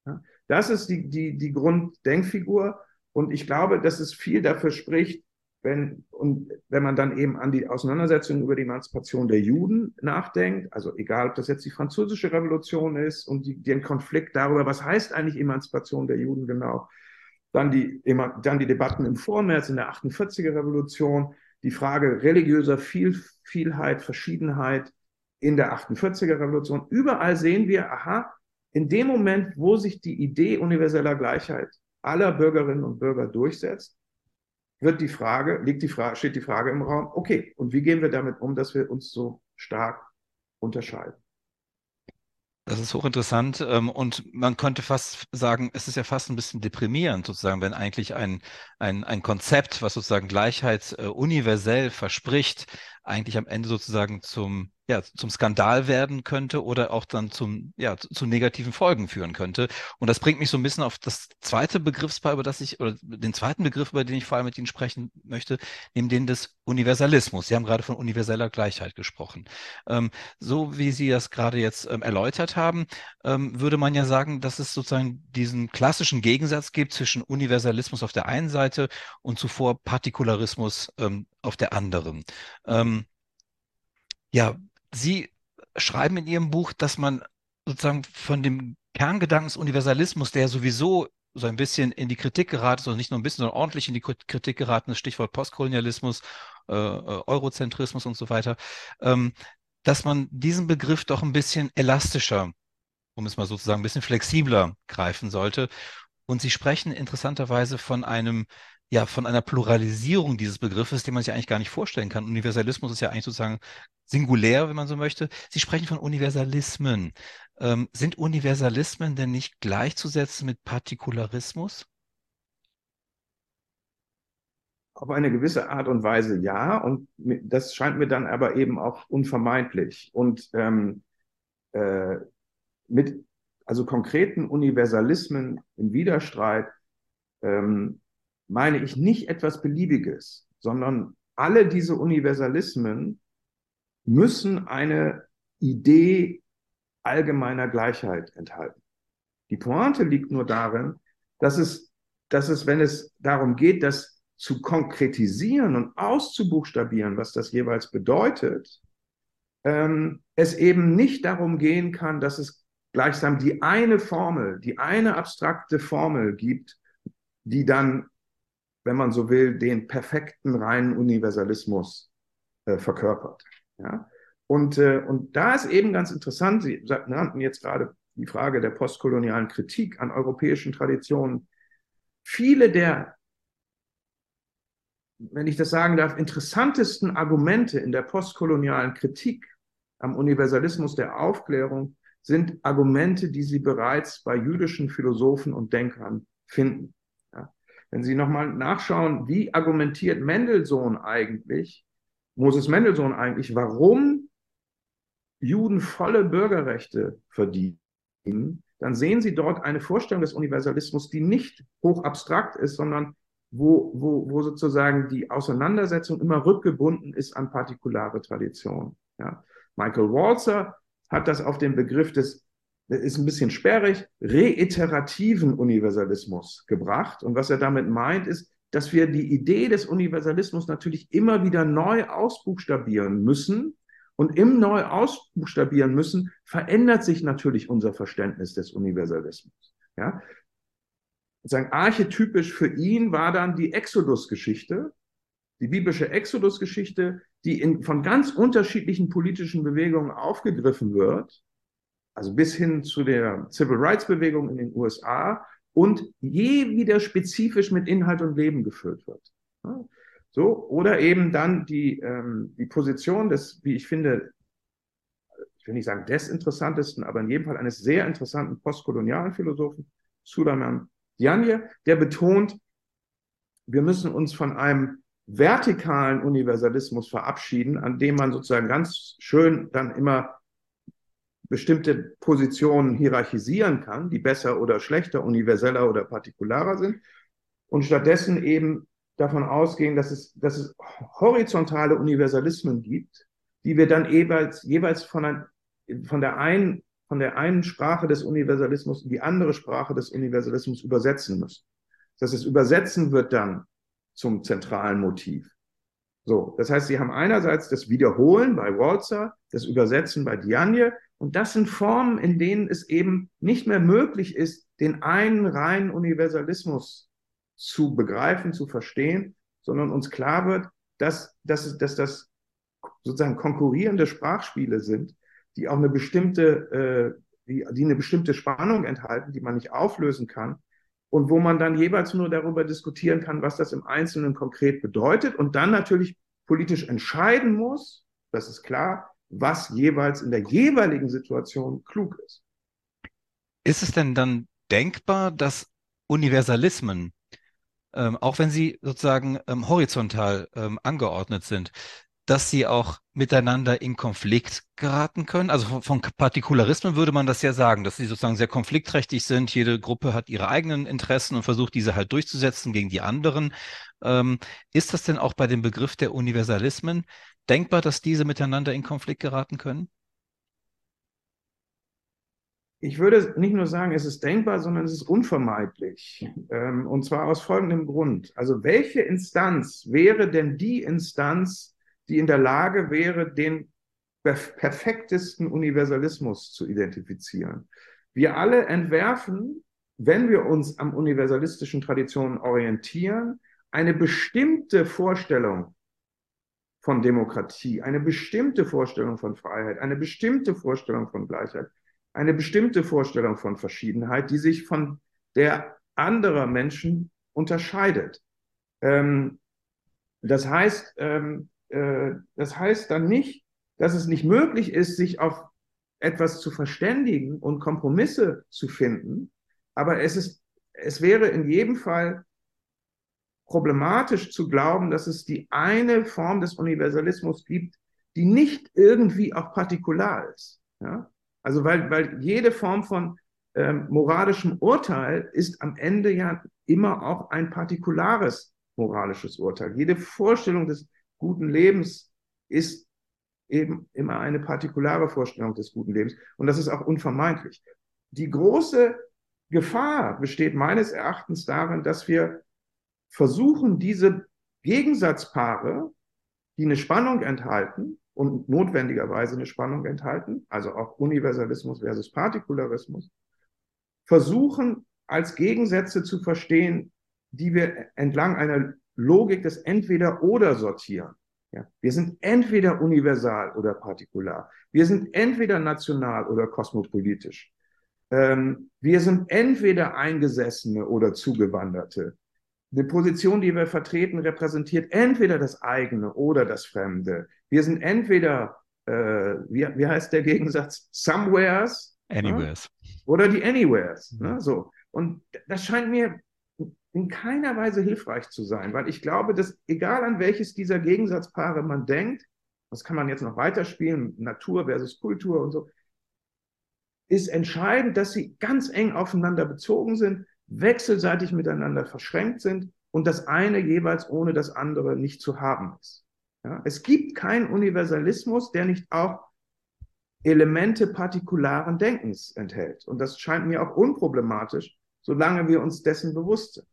Speaker 2: Ja, das ist die, die, die Grunddenkfigur. Und ich glaube, dass es viel dafür spricht, wenn, und wenn man dann eben an die Auseinandersetzung über die Emanzipation der Juden nachdenkt, also egal, ob das jetzt die französische Revolution ist und die, den Konflikt darüber, was heißt eigentlich Emanzipation der Juden genau, dann die, dann die Debatten im Vormärz, in der 48er Revolution, die Frage religiöser Viel, Vielheit, Verschiedenheit in der 48er Revolution. Überall sehen wir, aha, in dem Moment, wo sich die Idee universeller Gleichheit aller Bürgerinnen und Bürger durchsetzt, wird die Frage, liegt die Frage, steht die Frage im Raum, okay, und wie gehen wir damit um, dass wir uns so stark unterscheiden?
Speaker 1: Das ist hochinteressant ähm, und man könnte fast sagen, es ist ja fast ein bisschen deprimierend sozusagen, wenn eigentlich ein, ein, ein Konzept, was sozusagen Gleichheit äh, universell verspricht, eigentlich am Ende sozusagen zum ja, zum Skandal werden könnte oder auch dann zum, ja, zu, zu, negativen Folgen führen könnte. Und das bringt mich so ein bisschen auf das zweite Begriffspaar, über das ich, oder den zweiten Begriff, über den ich vor allem mit Ihnen sprechen möchte, neben den des Universalismus. Sie haben gerade von universeller Gleichheit gesprochen. Ähm, so wie Sie das gerade jetzt ähm, erläutert haben, ähm, würde man ja sagen, dass es sozusagen diesen klassischen Gegensatz gibt zwischen Universalismus auf der einen Seite und zuvor Partikularismus ähm, auf der anderen. Ähm, ja, Sie schreiben in Ihrem Buch, dass man sozusagen von dem Kerngedanken des Universalismus, der sowieso so ein bisschen in die Kritik geraten ist, also nicht nur ein bisschen, sondern ordentlich in die Kritik geraten ist, Stichwort Postkolonialismus, äh, äh, Eurozentrismus und so weiter, ähm, dass man diesen Begriff doch ein bisschen elastischer, um es mal sozusagen ein bisschen flexibler greifen sollte. Und Sie sprechen interessanterweise von einem ja, von einer Pluralisierung dieses Begriffes, den man sich eigentlich gar nicht vorstellen kann. Universalismus ist ja eigentlich sozusagen singulär, wenn man so möchte. Sie sprechen von Universalismen. Ähm, sind Universalismen denn nicht gleichzusetzen mit Partikularismus?
Speaker 2: Auf eine gewisse Art und Weise ja, und das scheint mir dann aber eben auch unvermeidlich. Und ähm, äh, mit also konkreten Universalismen im Widerstreit ähm, meine ich nicht etwas Beliebiges, sondern alle diese Universalismen müssen eine Idee allgemeiner Gleichheit enthalten. Die Pointe liegt nur darin, dass es, dass es, wenn es darum geht, das zu konkretisieren und auszubuchstabieren, was das jeweils bedeutet, ähm, es eben nicht darum gehen kann, dass es gleichsam die eine Formel, die eine abstrakte Formel gibt, die dann wenn man so will, den perfekten reinen Universalismus äh, verkörpert. Ja? Und, äh, und da ist eben ganz interessant, Sie nannten jetzt gerade die Frage der postkolonialen Kritik an europäischen Traditionen. Viele der, wenn ich das sagen darf, interessantesten Argumente in der postkolonialen Kritik am Universalismus der Aufklärung sind Argumente, die Sie bereits bei jüdischen Philosophen und Denkern finden. Wenn Sie nochmal nachschauen, wie argumentiert Mendelssohn eigentlich, Moses Mendelssohn eigentlich, warum Juden volle Bürgerrechte verdienen, dann sehen Sie dort eine Vorstellung des Universalismus, die nicht hoch abstrakt ist, sondern wo, wo, wo sozusagen die Auseinandersetzung immer rückgebunden ist an partikulare Traditionen. Ja. Michael Walzer hat das auf den Begriff des ist ein bisschen sperrig, reiterativen Universalismus gebracht. Und was er damit meint, ist, dass wir die Idee des Universalismus natürlich immer wieder neu ausbuchstabieren müssen. Und im neu ausbuchstabieren müssen verändert sich natürlich unser Verständnis des Universalismus. Ja? Sagen, archetypisch für ihn war dann die Exodus-Geschichte, die biblische Exodus-Geschichte, die in, von ganz unterschiedlichen politischen Bewegungen aufgegriffen wird also bis hin zu der Civil Rights Bewegung in den USA und je wieder spezifisch mit Inhalt und Leben gefüllt wird. So, oder eben dann die, ähm, die Position des, wie ich finde, ich will nicht sagen des interessantesten, aber in jedem Fall eines sehr interessanten postkolonialen Philosophen, Suleiman Dianye, der betont, wir müssen uns von einem vertikalen Universalismus verabschieden, an dem man sozusagen ganz schön dann immer bestimmte Positionen hierarchisieren kann, die besser oder schlechter, universeller oder partikularer sind, und stattdessen eben davon ausgehen, dass es, dass es horizontale Universalismen gibt, die wir dann jeweils, jeweils von, ein, von, der einen, von der einen Sprache des Universalismus in die andere Sprache des Universalismus übersetzen müssen. Das heißt, das Übersetzen wird dann zum zentralen Motiv. So, das heißt, Sie haben einerseits das Wiederholen bei Walzer, das Übersetzen bei Dianje und das sind Formen, in denen es eben nicht mehr möglich ist, den einen reinen Universalismus zu begreifen, zu verstehen, sondern uns klar wird, dass, dass, dass das sozusagen konkurrierende Sprachspiele sind, die auch eine bestimmte, äh, die, die eine bestimmte Spannung enthalten, die man nicht auflösen kann und wo man dann jeweils nur darüber diskutieren kann, was das im Einzelnen konkret bedeutet und dann natürlich politisch entscheiden muss, das ist klar, was jeweils in der jeweiligen Situation klug ist.
Speaker 1: Ist es denn dann denkbar, dass Universalismen, ähm, auch wenn sie sozusagen ähm, horizontal ähm, angeordnet sind, dass sie auch miteinander in Konflikt geraten können? Also von, Partikularismen würde man das ja sagen, dass sie sozusagen sehr konfliktträchtig sind. Jede Gruppe hat ihre eigenen Interessen und versucht, diese halt durchzusetzen gegen die anderen. Ähm, ist das denn auch bei dem Begriff der Universalismen denkbar, dass diese miteinander in Konflikt geraten können?
Speaker 2: Ich würde nicht nur sagen, es ist denkbar, sondern es ist unvermeidlich. Ähm, und zwar aus folgendem Grund. Also welche Instanz wäre denn die Instanz, die in der Lage wäre, den perfektesten Universalismus zu identifizieren? Wir alle entwerfen, wenn wir uns am universalistischen Traditionen orientieren, eine bestimmte Vorstellung von Demokratie, eine bestimmte Vorstellung von Freiheit, eine bestimmte Vorstellung von Gleichheit eine bestimmte Vorstellung von Verschiedenheit, die sich von der anderer Menschen unterscheidet. Ähm, das heißt, ähm, äh, das heißt dann nicht, dass es nicht möglich ist, sich auf etwas zu verständigen und Kompromisse zu finden, aber es ist, es wäre in jedem Fall problematisch zu glauben, dass es die eine Form des Universalismus gibt, die nicht irgendwie auch partikular ist. Ja? Also weil, weil jede Form von ähm, moralischem Urteil ist am Ende ja immer auch ein partikulares moralisches Urteil. Jede Vorstellung des guten Lebens ist eben immer eine partikulare Vorstellung des guten Lebens. Und das ist auch unvermeidlich. Die große Gefahr besteht meines Erachtens darin, dass wir versuchen, diese Gegensatzpaare, die eine Spannung enthalten, und notwendigerweise eine Spannung enthalten, also auch Universalismus versus Partikularismus, versuchen als Gegensätze zu verstehen, die wir entlang einer Logik des Entweder-Oder sortieren. Ja, wir sind entweder universal oder partikular. Wir sind entweder national oder kosmopolitisch. Ähm, wir sind entweder Eingesessene oder Zugewanderte. Eine Position, die wir vertreten, repräsentiert entweder das eigene oder das Fremde. Wir sind entweder, äh, wie, wie heißt der Gegensatz, somewheres
Speaker 1: Anywheres.
Speaker 2: Ne? oder die Anywheres. Mhm. Ne? So. Und das scheint mir in keiner Weise hilfreich zu sein, weil ich glaube, dass egal an welches dieser Gegensatzpaare man denkt, das kann man jetzt noch weiterspielen, Natur versus Kultur und so, ist entscheidend, dass sie ganz eng aufeinander bezogen sind wechselseitig miteinander verschränkt sind und das eine jeweils ohne das andere nicht zu haben ist. Ja, es gibt keinen Universalismus, der nicht auch Elemente partikularen Denkens enthält. Und das scheint mir auch unproblematisch, solange wir uns dessen bewusst sind.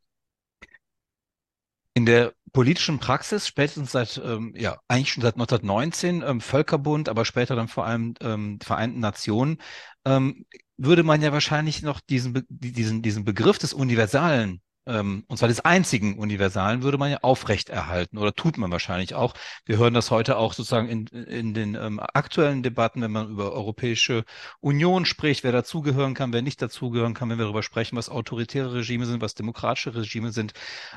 Speaker 1: In der politischen Praxis, spätestens seit, ähm, ja, eigentlich schon seit 1919, ähm, Völkerbund, aber später dann vor allem ähm, Vereinten Nationen, ähm, würde man ja wahrscheinlich noch diesen, diesen, diesen Begriff des Universalen ähm, und zwar des einzigen Universalen, würde man ja aufrechterhalten oder tut man wahrscheinlich auch. Wir hören das heute auch sozusagen in, in den ähm, aktuellen Debatten, wenn man über Europäische Union spricht, wer dazugehören kann, wer nicht dazugehören kann, wenn wir darüber sprechen, was autoritäre Regime sind, was demokratische Regime sind.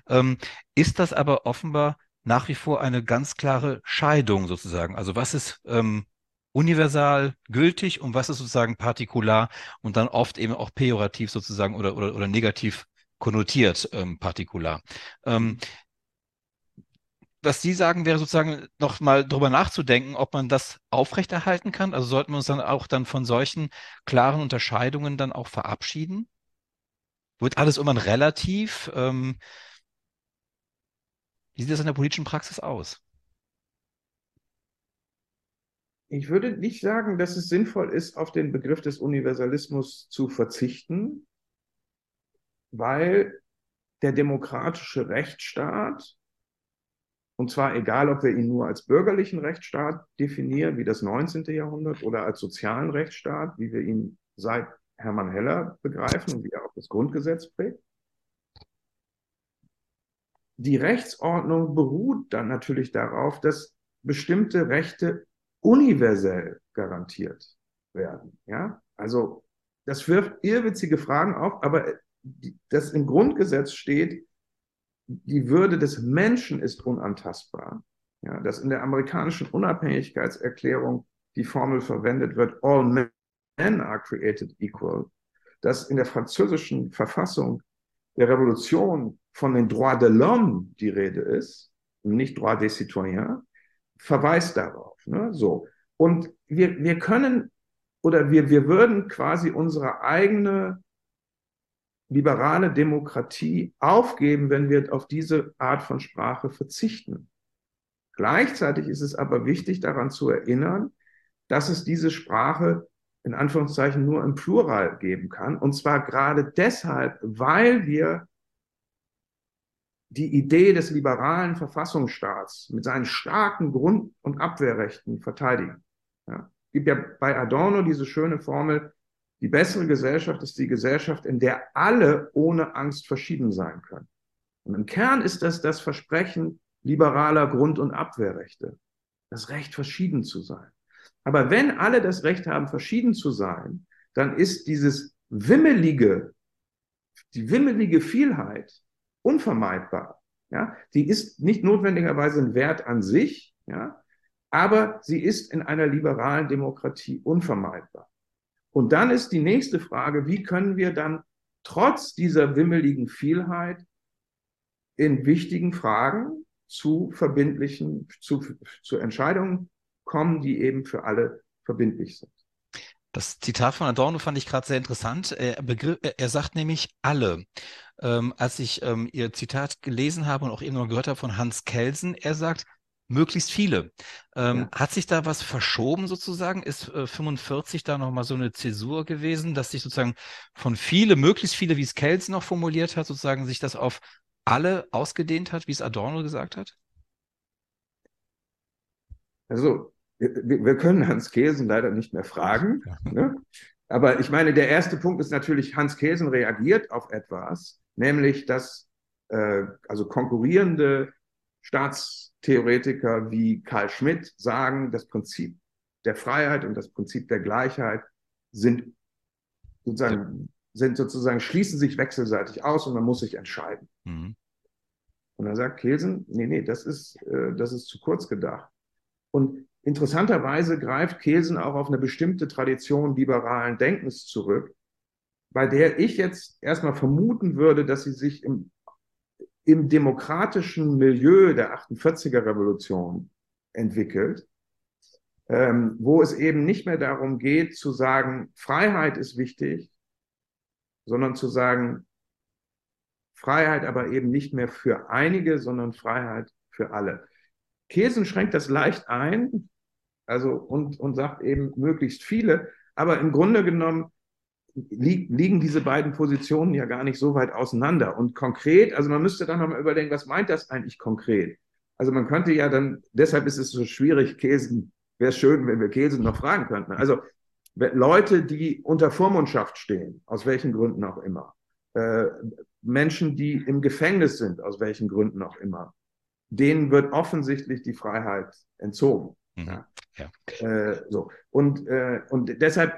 Speaker 1: Ähm, ist das aber offenbar nach wie vor eine ganz klare Scheidung sozusagen? Also was ist ähm, universal gültig und was ist sozusagen partikular und dann oft eben auch pejorativ sozusagen oder, oder, oder negativ konnotiert ähm, partikular. Ähm, was Sie sagen, wäre sozusagen noch mal drüber nachzudenken, ob man das aufrechterhalten kann. Also sollten wir uns dann auch dann von solchen klaren Unterscheidungen dann auch verabschieden? Wird alles irgendwann relativ? Ähm, wie sieht das in der politischen Praxis aus?
Speaker 2: Ich würde nicht sagen, dass es sinnvoll ist, auf den Begriff des Universalismus zu verzichten, weil der demokratische Rechtsstaat, und zwar egal, ob wir ihn nur als bürgerlichen Rechtsstaat definieren, wie das 19. Jahrhundert, oder als sozialen Rechtsstaat, wie wir ihn seit Hermann Heller begreifen und wie er auch das Grundgesetz prägt. Die Rechtsordnung beruht dann natürlich darauf, dass bestimmte Rechte universell garantiert werden. Ja, also das wirft irrwitzige Fragen auf, aber das im Grundgesetz steht, die Würde des Menschen ist unantastbar. Ja, dass in der amerikanischen Unabhängigkeitserklärung die Formel verwendet wird, all men are created equal. Dass in der französischen Verfassung der Revolution von den Droits de l'homme die Rede ist, nicht Droits des Citoyens, verweist darauf. Ne? So. Und wir, wir können oder wir, wir würden quasi unsere eigene liberale Demokratie aufgeben, wenn wir auf diese Art von Sprache verzichten. Gleichzeitig ist es aber wichtig, daran zu erinnern, dass es diese Sprache in Anführungszeichen nur im Plural geben kann. Und zwar gerade deshalb, weil wir die Idee des liberalen Verfassungsstaats mit seinen starken Grund- und Abwehrrechten verteidigen. Ja. Es gibt ja bei Adorno diese schöne Formel, die bessere Gesellschaft ist die Gesellschaft, in der alle ohne Angst verschieden sein können. Und im Kern ist das das Versprechen liberaler Grund- und Abwehrrechte, das Recht, verschieden zu sein. Aber wenn alle das Recht haben, verschieden zu sein, dann ist dieses wimmelige, die wimmelige Vielheit unvermeidbar. Ja, die ist nicht notwendigerweise ein Wert an sich, ja, aber sie ist in einer liberalen Demokratie unvermeidbar. Und dann ist die nächste Frage, wie können wir dann trotz dieser wimmeligen Vielheit in wichtigen Fragen zu verbindlichen, zu, zu Entscheidungen kommen, die eben für alle verbindlich sind.
Speaker 1: Das Zitat von Adorno fand ich gerade sehr interessant. Er, begriff, er sagt nämlich alle. Ähm, als ich ähm, Ihr Zitat gelesen habe und auch eben noch gehört habe von Hans Kelsen, er sagt, möglichst viele. Ähm, ja. Hat sich da was verschoben sozusagen? Ist äh, 45 da nochmal so eine Zäsur gewesen, dass sich sozusagen von viele, möglichst viele, wie es Kelsen noch formuliert hat, sozusagen sich das auf alle ausgedehnt hat, wie es Adorno gesagt hat?
Speaker 2: Also wir, wir können Hans Kelsen leider nicht mehr fragen. Ja. Ne? Aber ich meine, der erste Punkt ist natürlich, Hans Kelsen reagiert auf etwas, nämlich dass äh, also konkurrierende Staatstheoretiker wie Karl Schmidt sagen, das Prinzip der Freiheit und das Prinzip der Gleichheit sind sozusagen, sind sozusagen, schließen sich wechselseitig aus und man muss sich entscheiden. Mhm. Und dann sagt Kelsen, nee, nee, das ist, äh, das ist zu kurz gedacht. Und interessanterweise greift Kelsen auch auf eine bestimmte Tradition liberalen Denkens zurück, bei der ich jetzt erstmal vermuten würde, dass sie sich im, im demokratischen Milieu der 48er Revolution entwickelt, ähm, wo es eben nicht mehr darum geht zu sagen, Freiheit ist wichtig, sondern zu sagen, Freiheit aber eben nicht mehr für einige, sondern Freiheit für alle. Kelsen schränkt das leicht ein, also und, und sagt eben möglichst viele. Aber im Grunde genommen li liegen diese beiden Positionen ja gar nicht so weit auseinander. Und konkret, also man müsste dann nochmal überlegen, was meint das eigentlich konkret? Also man könnte ja dann, deshalb ist es so schwierig, Käsen, wäre es schön, wenn wir Käsen noch fragen könnten. Also Leute, die unter Vormundschaft stehen, aus welchen Gründen auch immer. Äh, Menschen, die im Gefängnis sind, aus welchen Gründen auch immer. Denen wird offensichtlich die Freiheit entzogen. Mhm. Ja. ja. Äh, so. Und, äh, und deshalb,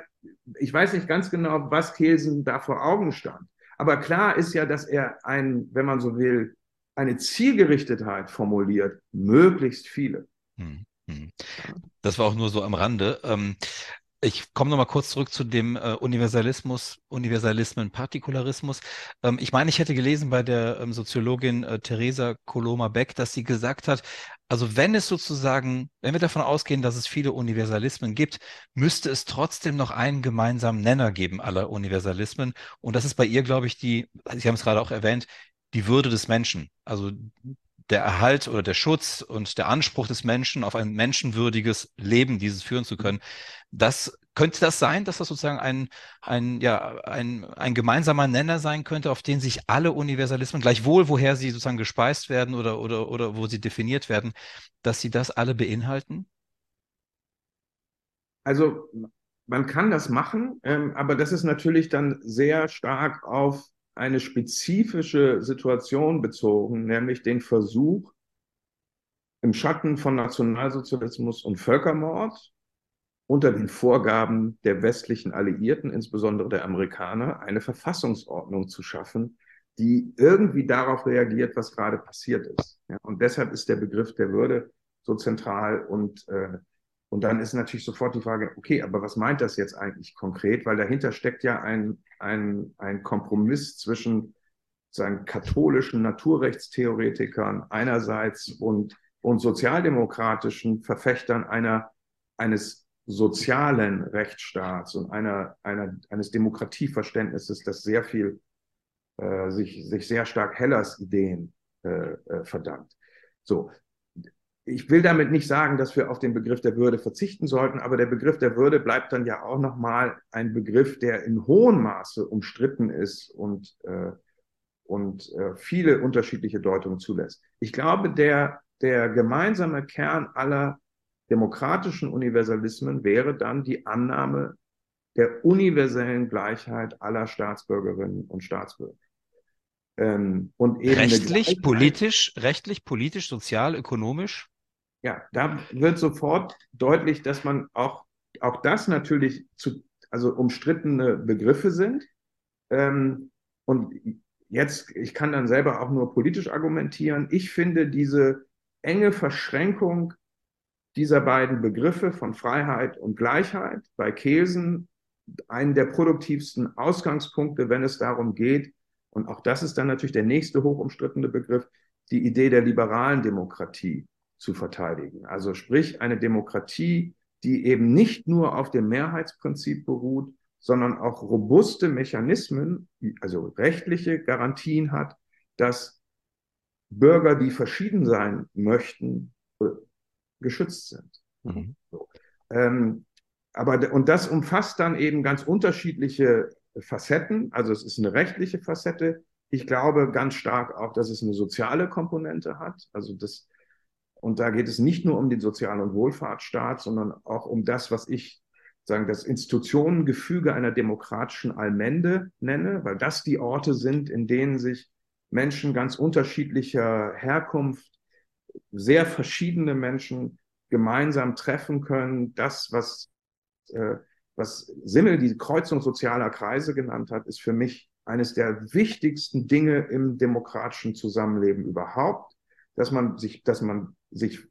Speaker 2: ich weiß nicht ganz genau, was Kelsen da vor Augen stand. Aber klar ist ja, dass er ein, wenn man so will, eine Zielgerichtetheit formuliert, möglichst viele. Mhm.
Speaker 1: mhm. Das war auch nur so am Rande. Ich komme nochmal kurz zurück zu dem äh, Universalismus, Universalismen, Partikularismus. Ähm, ich meine, ich hätte gelesen bei der ähm, Soziologin äh, Theresa Coloma-Beck, dass sie gesagt hat, also wenn es sozusagen, wenn wir davon ausgehen, dass es viele Universalismen gibt, müsste es trotzdem noch einen gemeinsamen Nenner geben aller Universalismen. Und das ist bei ihr, glaube ich, die, Sie haben es gerade auch erwähnt, die Würde des Menschen. Also der Erhalt oder der Schutz und der Anspruch des Menschen auf ein menschenwürdiges Leben, dieses führen zu können. Das könnte das sein, dass das sozusagen ein, ein, ja, ein, ein gemeinsamer Nenner sein könnte, auf den sich alle Universalismen, gleichwohl woher sie sozusagen gespeist werden oder, oder, oder wo sie definiert werden, dass sie das alle beinhalten?
Speaker 2: Also man kann das machen, ähm, aber das ist natürlich dann sehr stark auf eine spezifische Situation bezogen, nämlich den Versuch, im Schatten von Nationalsozialismus und Völkermord unter den Vorgaben der westlichen Alliierten, insbesondere der Amerikaner, eine Verfassungsordnung zu schaffen, die irgendwie darauf reagiert, was gerade passiert ist. Ja, und deshalb ist der Begriff der Würde so zentral und äh, und dann ist natürlich sofort die Frage, okay, aber was meint das jetzt eigentlich konkret? Weil dahinter steckt ja ein, ein, ein Kompromiss zwischen sagen, katholischen Naturrechtstheoretikern einerseits und, und sozialdemokratischen Verfechtern einer, eines sozialen Rechtsstaats und einer, einer, eines Demokratieverständnisses, das sehr viel äh, sich, sich sehr stark Hellers Ideen äh, äh, verdankt. So, ich will damit nicht sagen, dass wir auf den Begriff der Würde verzichten sollten, aber der Begriff der Würde bleibt dann ja auch nochmal ein Begriff, der in hohem Maße umstritten ist und, äh, und äh, viele unterschiedliche Deutungen zulässt. Ich glaube, der, der gemeinsame Kern aller demokratischen Universalismen wäre dann die Annahme der universellen Gleichheit aller Staatsbürgerinnen und Staatsbürger.
Speaker 1: Ähm, und eben rechtlich, politisch, rechtlich, politisch, sozial, ökonomisch?
Speaker 2: Ja, da wird sofort deutlich, dass man auch, auch das natürlich zu, also umstrittene Begriffe sind. Ähm, und jetzt, ich kann dann selber auch nur politisch argumentieren. Ich finde diese enge Verschränkung dieser beiden Begriffe von Freiheit und Gleichheit bei Kelsen einen der produktivsten Ausgangspunkte, wenn es darum geht, und auch das ist dann natürlich der nächste hochumstrittene Begriff, die Idee der liberalen Demokratie zu verteidigen. Also sprich eine Demokratie, die eben nicht nur auf dem Mehrheitsprinzip beruht, sondern auch robuste Mechanismen, also rechtliche Garantien hat, dass Bürger, die verschieden sein möchten, geschützt sind. Mhm. So. Ähm, aber und das umfasst dann eben ganz unterschiedliche Facetten. Also es ist eine rechtliche Facette. Ich glaube ganz stark auch, dass es eine soziale Komponente hat. Also das und da geht es nicht nur um den Sozial- und Wohlfahrtsstaat, sondern auch um das, was ich sagen, das Institutionengefüge einer demokratischen Allmende nenne, weil das die Orte sind, in denen sich Menschen ganz unterschiedlicher Herkunft, sehr verschiedene Menschen gemeinsam treffen können. Das, was, äh, was Simmel die Kreuzung sozialer Kreise genannt hat, ist für mich eines der wichtigsten Dinge im demokratischen Zusammenleben überhaupt, dass man sich, dass man sich,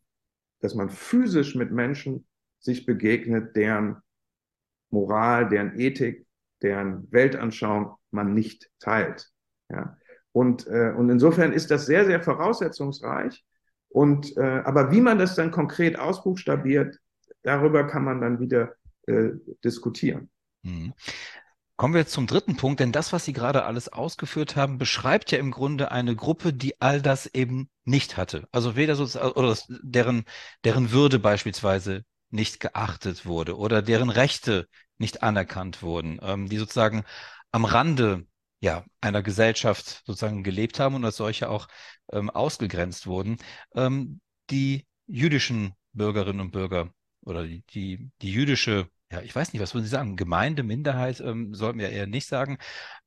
Speaker 2: dass man physisch mit Menschen sich begegnet, deren Moral, deren Ethik, deren Weltanschauung man nicht teilt. Ja. Und, äh, und insofern ist das sehr, sehr voraussetzungsreich. Und, äh, aber wie man das dann konkret ausbuchstabiert, darüber kann man dann wieder äh, diskutieren.
Speaker 1: Kommen wir jetzt zum dritten Punkt, denn das, was Sie gerade alles ausgeführt haben, beschreibt ja im Grunde eine Gruppe, die all das eben nicht hatte. Also weder so, oder deren, deren Würde beispielsweise nicht geachtet wurde oder deren Rechte nicht anerkannt wurden, ähm, die sozusagen am Rande ja, einer Gesellschaft sozusagen gelebt haben und als solche auch ähm, ausgegrenzt wurden. Ähm, die jüdischen Bürgerinnen und Bürger oder die, die, die jüdische ja, ich weiß nicht, was würden Sie sagen? Gemeinde, Minderheit ähm, sollten wir eher nicht sagen.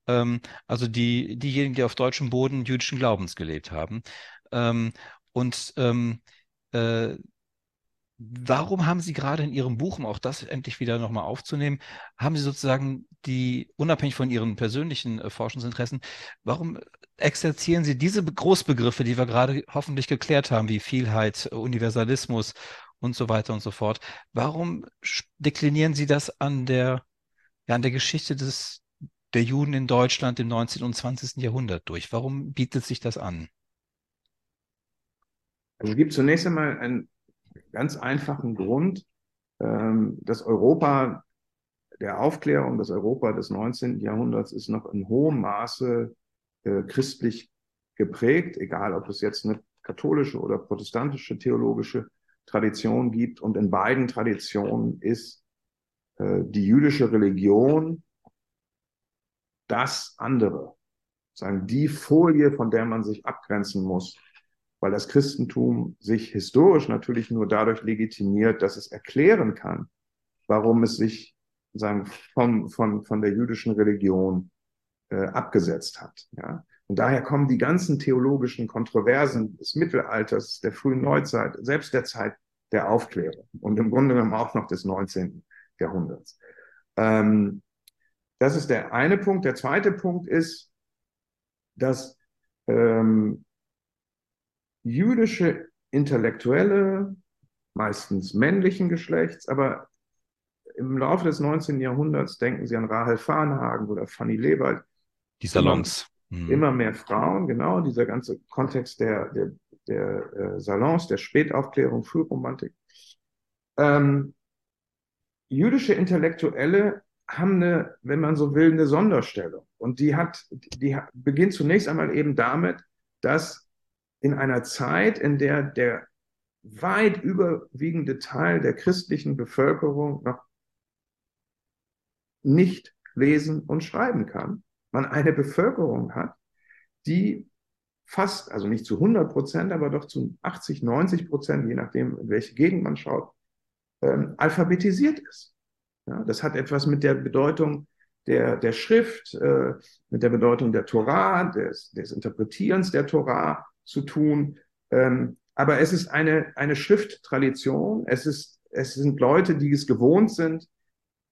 Speaker 1: Ähm, also die, diejenigen, die auf deutschem Boden jüdischen Glaubens gelebt haben. Ähm, und ähm, äh, warum haben Sie gerade in Ihrem Buch, um auch das endlich wieder nochmal aufzunehmen, haben Sie sozusagen die, unabhängig von Ihren persönlichen äh, Forschungsinteressen, warum exerzieren Sie diese Großbegriffe, die wir gerade hoffentlich geklärt haben, wie Vielheit, Universalismus und so weiter und so fort. Warum deklinieren Sie das an der, ja, an der Geschichte des, der Juden in Deutschland im 19. und 20. Jahrhundert durch? Warum bietet sich das an?
Speaker 2: Also es gibt zunächst einmal einen ganz einfachen Grund, ähm, dass Europa der Aufklärung, das Europa des 19. Jahrhunderts ist noch in hohem Maße äh, christlich geprägt, egal ob es jetzt eine katholische oder protestantische theologische Tradition gibt. Und in beiden Traditionen ist äh, die jüdische Religion das andere, sagen die Folie, von der man sich abgrenzen muss, weil das Christentum sich historisch natürlich nur dadurch legitimiert, dass es erklären kann, warum es sich sagen, von, von, von der jüdischen Religion äh, abgesetzt hat. Ja? Und daher kommen die ganzen theologischen Kontroversen des Mittelalters, der frühen Neuzeit, selbst der Zeit der Aufklärung und im Grunde genommen auch noch des 19. Jahrhunderts. Ähm, das ist der eine Punkt. Der zweite Punkt ist, dass ähm, jüdische Intellektuelle, meistens männlichen Geschlechts, aber im Laufe des 19. Jahrhunderts denken Sie an Rahel Farnhagen oder Fanny Lebald.
Speaker 1: Die Salons
Speaker 2: mhm. immer mehr Frauen, genau, dieser ganze Kontext der, der, der äh, Salons, der Spätaufklärung, Frühromantik. Ähm, jüdische Intellektuelle haben eine, wenn man so will, eine Sonderstellung. Und die hat, die beginnt zunächst einmal eben damit, dass in einer Zeit, in der der weit überwiegende Teil der christlichen Bevölkerung noch nicht lesen und schreiben kann, man eine Bevölkerung hat, die fast, also nicht zu 100 Prozent, aber doch zu 80, 90 Prozent, je nachdem, in welche Gegend man schaut, ähm, alphabetisiert ist. Ja, das hat etwas mit der Bedeutung der, der Schrift, äh, mit der Bedeutung der Torah, des, des Interpretierens der Torah zu tun. Ähm, aber es ist eine, eine Schrifttradition. Es, ist, es sind Leute, die es gewohnt sind,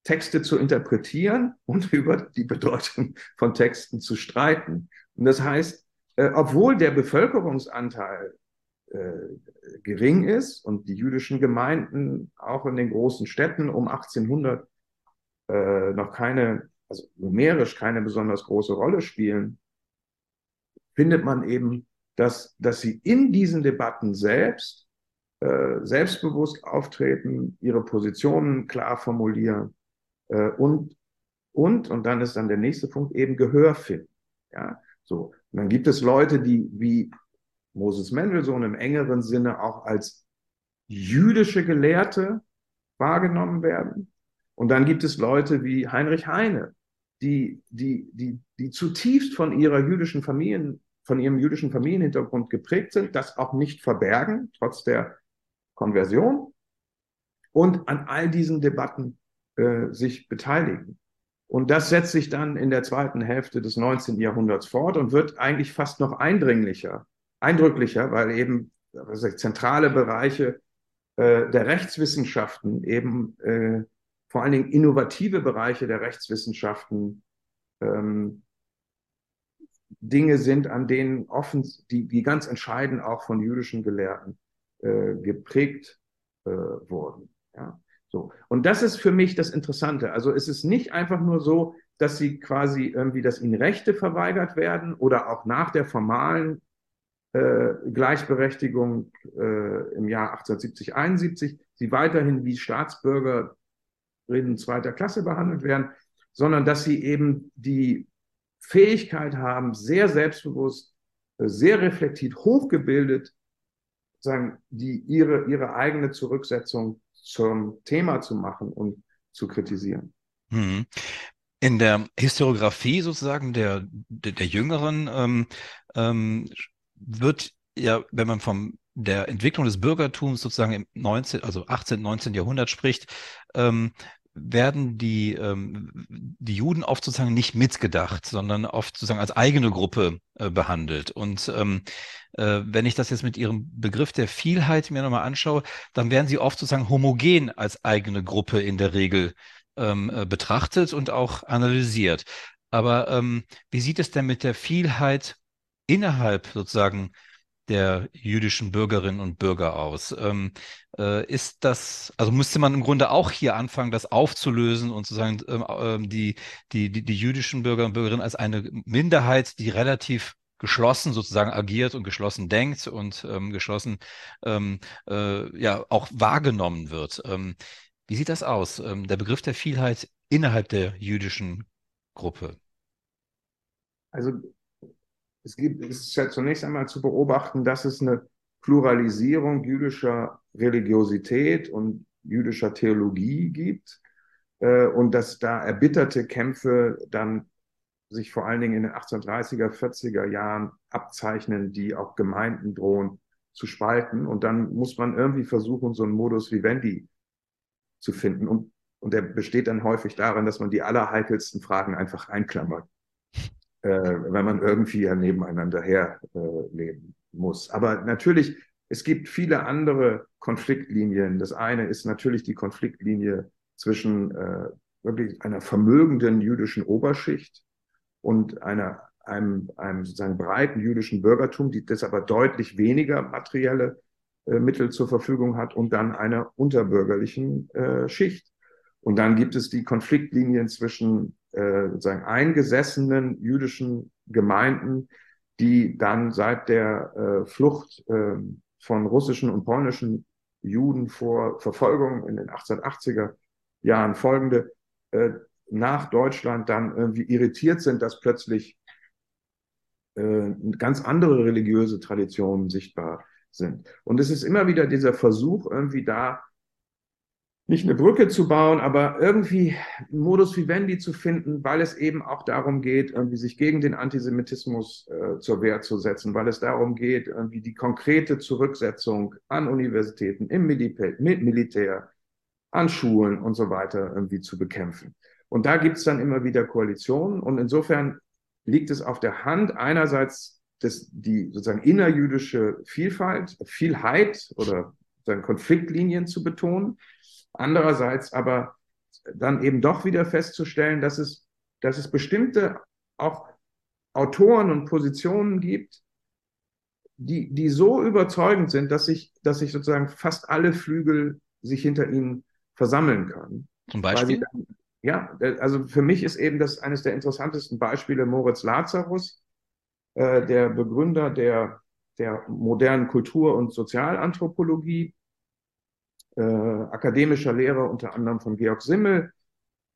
Speaker 2: Texte zu interpretieren und über die Bedeutung von Texten zu streiten. Und das heißt, äh, obwohl der Bevölkerungsanteil äh, gering ist und die jüdischen Gemeinden auch in den großen Städten um 1800 äh, noch keine, also numerisch keine besonders große Rolle spielen, findet man eben, dass, dass sie in diesen Debatten selbst äh, selbstbewusst auftreten, ihre Positionen klar formulieren äh, und, und, und dann ist dann der nächste Punkt, eben Gehör finden. Ja, so. Und dann gibt es Leute, die wie Moses Mendelssohn im engeren Sinne auch als jüdische Gelehrte wahrgenommen werden. Und dann gibt es Leute wie Heinrich Heine, die, die, die, die zutiefst von ihrer jüdischen Familien, von ihrem jüdischen Familienhintergrund geprägt sind, das auch nicht verbergen, trotz der Konversion und an all diesen Debatten äh, sich beteiligen. Und das setzt sich dann in der zweiten Hälfte des 19. Jahrhunderts fort und wird eigentlich fast noch eindringlicher, eindrücklicher, weil eben also zentrale Bereiche äh, der Rechtswissenschaften, eben äh, vor allen Dingen innovative Bereiche der Rechtswissenschaften, ähm, Dinge sind, an denen offen, die, die ganz entscheidend auch von jüdischen Gelehrten äh, geprägt äh, wurden. Ja. So. Und das ist für mich das Interessante. Also es ist nicht einfach nur so, dass sie quasi irgendwie, dass ihnen Rechte verweigert werden oder auch nach der formalen äh, Gleichberechtigung äh, im Jahr 1870, 71 sie weiterhin wie Staatsbürgerinnen zweiter Klasse behandelt werden, sondern dass sie eben die Fähigkeit haben, sehr selbstbewusst, sehr reflektiert, hochgebildet, sagen, die ihre, ihre eigene Zurücksetzung zum Thema zu machen und zu kritisieren.
Speaker 1: Hm. In der Historiografie sozusagen der, der, der Jüngeren ähm, ähm, wird ja, wenn man vom der Entwicklung des Bürgertums sozusagen im 19, also 18, 19. Jahrhundert spricht, ähm, werden die, ähm, die Juden oft sozusagen nicht mitgedacht, sondern oft sozusagen als eigene Gruppe äh, behandelt. Und ähm, äh, wenn ich das jetzt mit Ihrem Begriff der Vielheit mir nochmal anschaue, dann werden sie oft sozusagen homogen als eigene Gruppe in der Regel ähm, äh, betrachtet und auch analysiert. Aber ähm, wie sieht es denn mit der Vielheit innerhalb sozusagen der jüdischen Bürgerinnen und Bürger aus. Ähm, äh, ist das, also müsste man im Grunde auch hier anfangen, das aufzulösen und zu sagen, ähm, ähm, die, die, die, die jüdischen Bürger und Bürgerinnen als eine Minderheit, die relativ geschlossen sozusagen agiert und geschlossen denkt und ähm, geschlossen ähm, äh, ja auch wahrgenommen wird. Ähm, wie sieht das aus? Ähm, der Begriff der Vielheit innerhalb der jüdischen Gruppe.
Speaker 2: Also es gibt, ist ja zunächst einmal zu beobachten, dass es eine Pluralisierung jüdischer Religiosität und jüdischer Theologie gibt äh, und dass da erbitterte Kämpfe dann sich vor allen Dingen in den 1830er, 40er Jahren abzeichnen, die auch Gemeinden drohen zu spalten. Und dann muss man irgendwie versuchen, so einen Modus vivendi zu finden. Und, und der besteht dann häufig darin, dass man die allerheikelsten Fragen einfach einklammert äh, wenn man irgendwie ja nebeneinander herleben äh, muss. Aber natürlich, es gibt viele andere Konfliktlinien. Das eine ist natürlich die Konfliktlinie zwischen äh, wirklich einer vermögenden jüdischen Oberschicht und einer, einem, einem sozusagen breiten jüdischen Bürgertum, die das aber deutlich weniger materielle äh, Mittel zur Verfügung hat und dann einer unterbürgerlichen äh, Schicht. Und dann gibt es die Konfliktlinien zwischen äh, sozusagen eingesessenen jüdischen Gemeinden, die dann seit der äh, Flucht äh, von russischen und polnischen Juden vor Verfolgung in den 1880er Jahren folgende äh, nach Deutschland dann irgendwie irritiert sind, dass plötzlich äh, ganz andere religiöse Traditionen sichtbar sind. Und es ist immer wieder dieser Versuch, irgendwie da nicht eine Brücke zu bauen, aber irgendwie Modus vivendi zu finden, weil es eben auch darum geht, irgendwie sich gegen den Antisemitismus äh, zur Wehr zu setzen, weil es darum geht, irgendwie die konkrete Zurücksetzung an Universitäten, im Militär, Militär an Schulen und so weiter irgendwie zu bekämpfen. Und da gibt es dann immer wieder Koalitionen und insofern liegt es auf der Hand, einerseits das, die sozusagen innerjüdische Vielfalt, Vielheit oder sozusagen Konfliktlinien zu betonen, andererseits aber dann eben doch wieder festzustellen, dass es, dass es bestimmte auch Autoren und Positionen gibt, die, die so überzeugend sind, dass sich, dass sich sozusagen fast alle Flügel sich hinter ihnen versammeln können.
Speaker 1: Zum Beispiel?
Speaker 2: Dann, ja, also für mich ist eben das eines der interessantesten Beispiele Moritz Lazarus, äh, der Begründer der, der modernen Kultur- und Sozialanthropologie, äh, akademischer Lehrer unter anderem von Georg Simmel,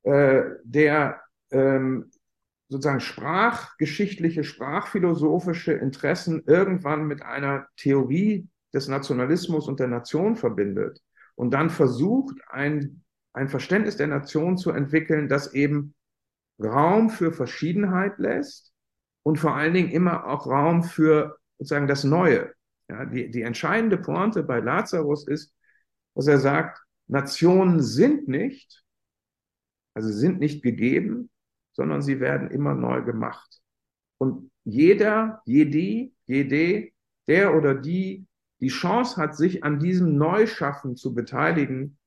Speaker 2: äh, der ähm, sozusagen sprachgeschichtliche, sprachphilosophische Interessen irgendwann mit einer Theorie des Nationalismus und der Nation verbindet und dann versucht, ein ein Verständnis der Nation zu entwickeln, das eben Raum für Verschiedenheit lässt und vor allen Dingen immer auch Raum für sozusagen das Neue. Ja, die, die entscheidende Pointe bei Lazarus ist, dass er sagt, Nationen sind nicht, also sind nicht gegeben, sondern sie werden immer neu gemacht. Und jeder, jede, jede, der oder die die Chance hat, sich an diesem Neuschaffen zu beteiligen,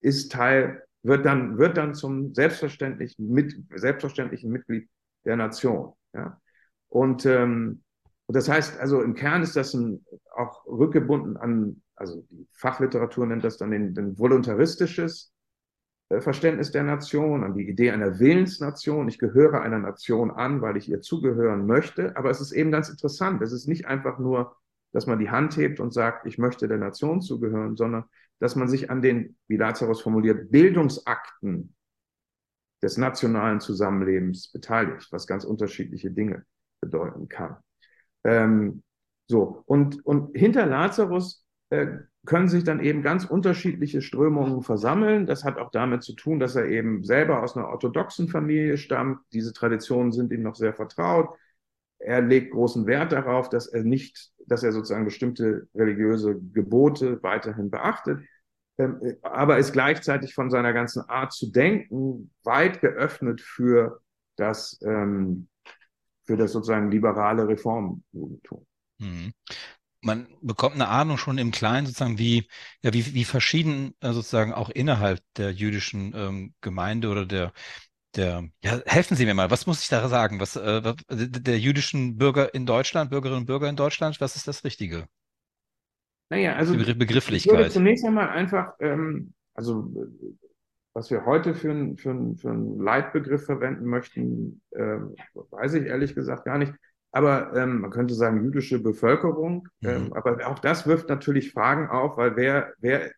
Speaker 2: ist Teil, wird dann, wird dann zum selbstverständlichen, mit, selbstverständlichen Mitglied der Nation. Ja? Und, ähm, und das heißt, also im Kern ist das ein, auch rückgebunden an, also die Fachliteratur nennt das dann den, den voluntaristisches äh, Verständnis der Nation, an die Idee einer Willensnation. Ich gehöre einer Nation an, weil ich ihr zugehören möchte. Aber es ist eben ganz interessant. Es ist nicht einfach nur, dass man die Hand hebt und sagt, ich möchte der Nation zugehören, sondern dass man sich an den, wie Lazarus formuliert, Bildungsakten des nationalen Zusammenlebens beteiligt, was ganz unterschiedliche Dinge bedeuten kann. Ähm, so, und, und hinter Lazarus können sich dann eben ganz unterschiedliche Strömungen versammeln. Das hat auch damit zu tun, dass er eben selber aus einer orthodoxen Familie stammt. Diese Traditionen sind ihm noch sehr vertraut. Er legt großen Wert darauf, dass er nicht, dass er sozusagen bestimmte religiöse Gebote weiterhin beachtet, ähm, aber ist gleichzeitig von seiner ganzen Art zu denken weit geöffnet für das, ähm, für das sozusagen liberale Reformjudentum.
Speaker 1: Man bekommt eine Ahnung schon im Kleinen sozusagen, wie, ja, wie, wie verschieden äh, sozusagen auch innerhalb der jüdischen ähm, Gemeinde oder der, der, ja, helfen Sie mir mal, was muss ich da sagen? Was, äh, der jüdischen Bürger in Deutschland, Bürgerinnen und Bürger in Deutschland, was ist das Richtige?
Speaker 2: Naja, also
Speaker 1: Die Begrifflichkeit. Ich würde
Speaker 2: zunächst einmal einfach, ähm, also was wir heute für, ein, für, ein, für einen Leitbegriff verwenden möchten, äh, weiß ich ehrlich gesagt gar nicht. Aber ähm, man könnte sagen jüdische Bevölkerung. Mhm. Ähm, aber auch das wirft natürlich Fragen auf, weil wer, wer,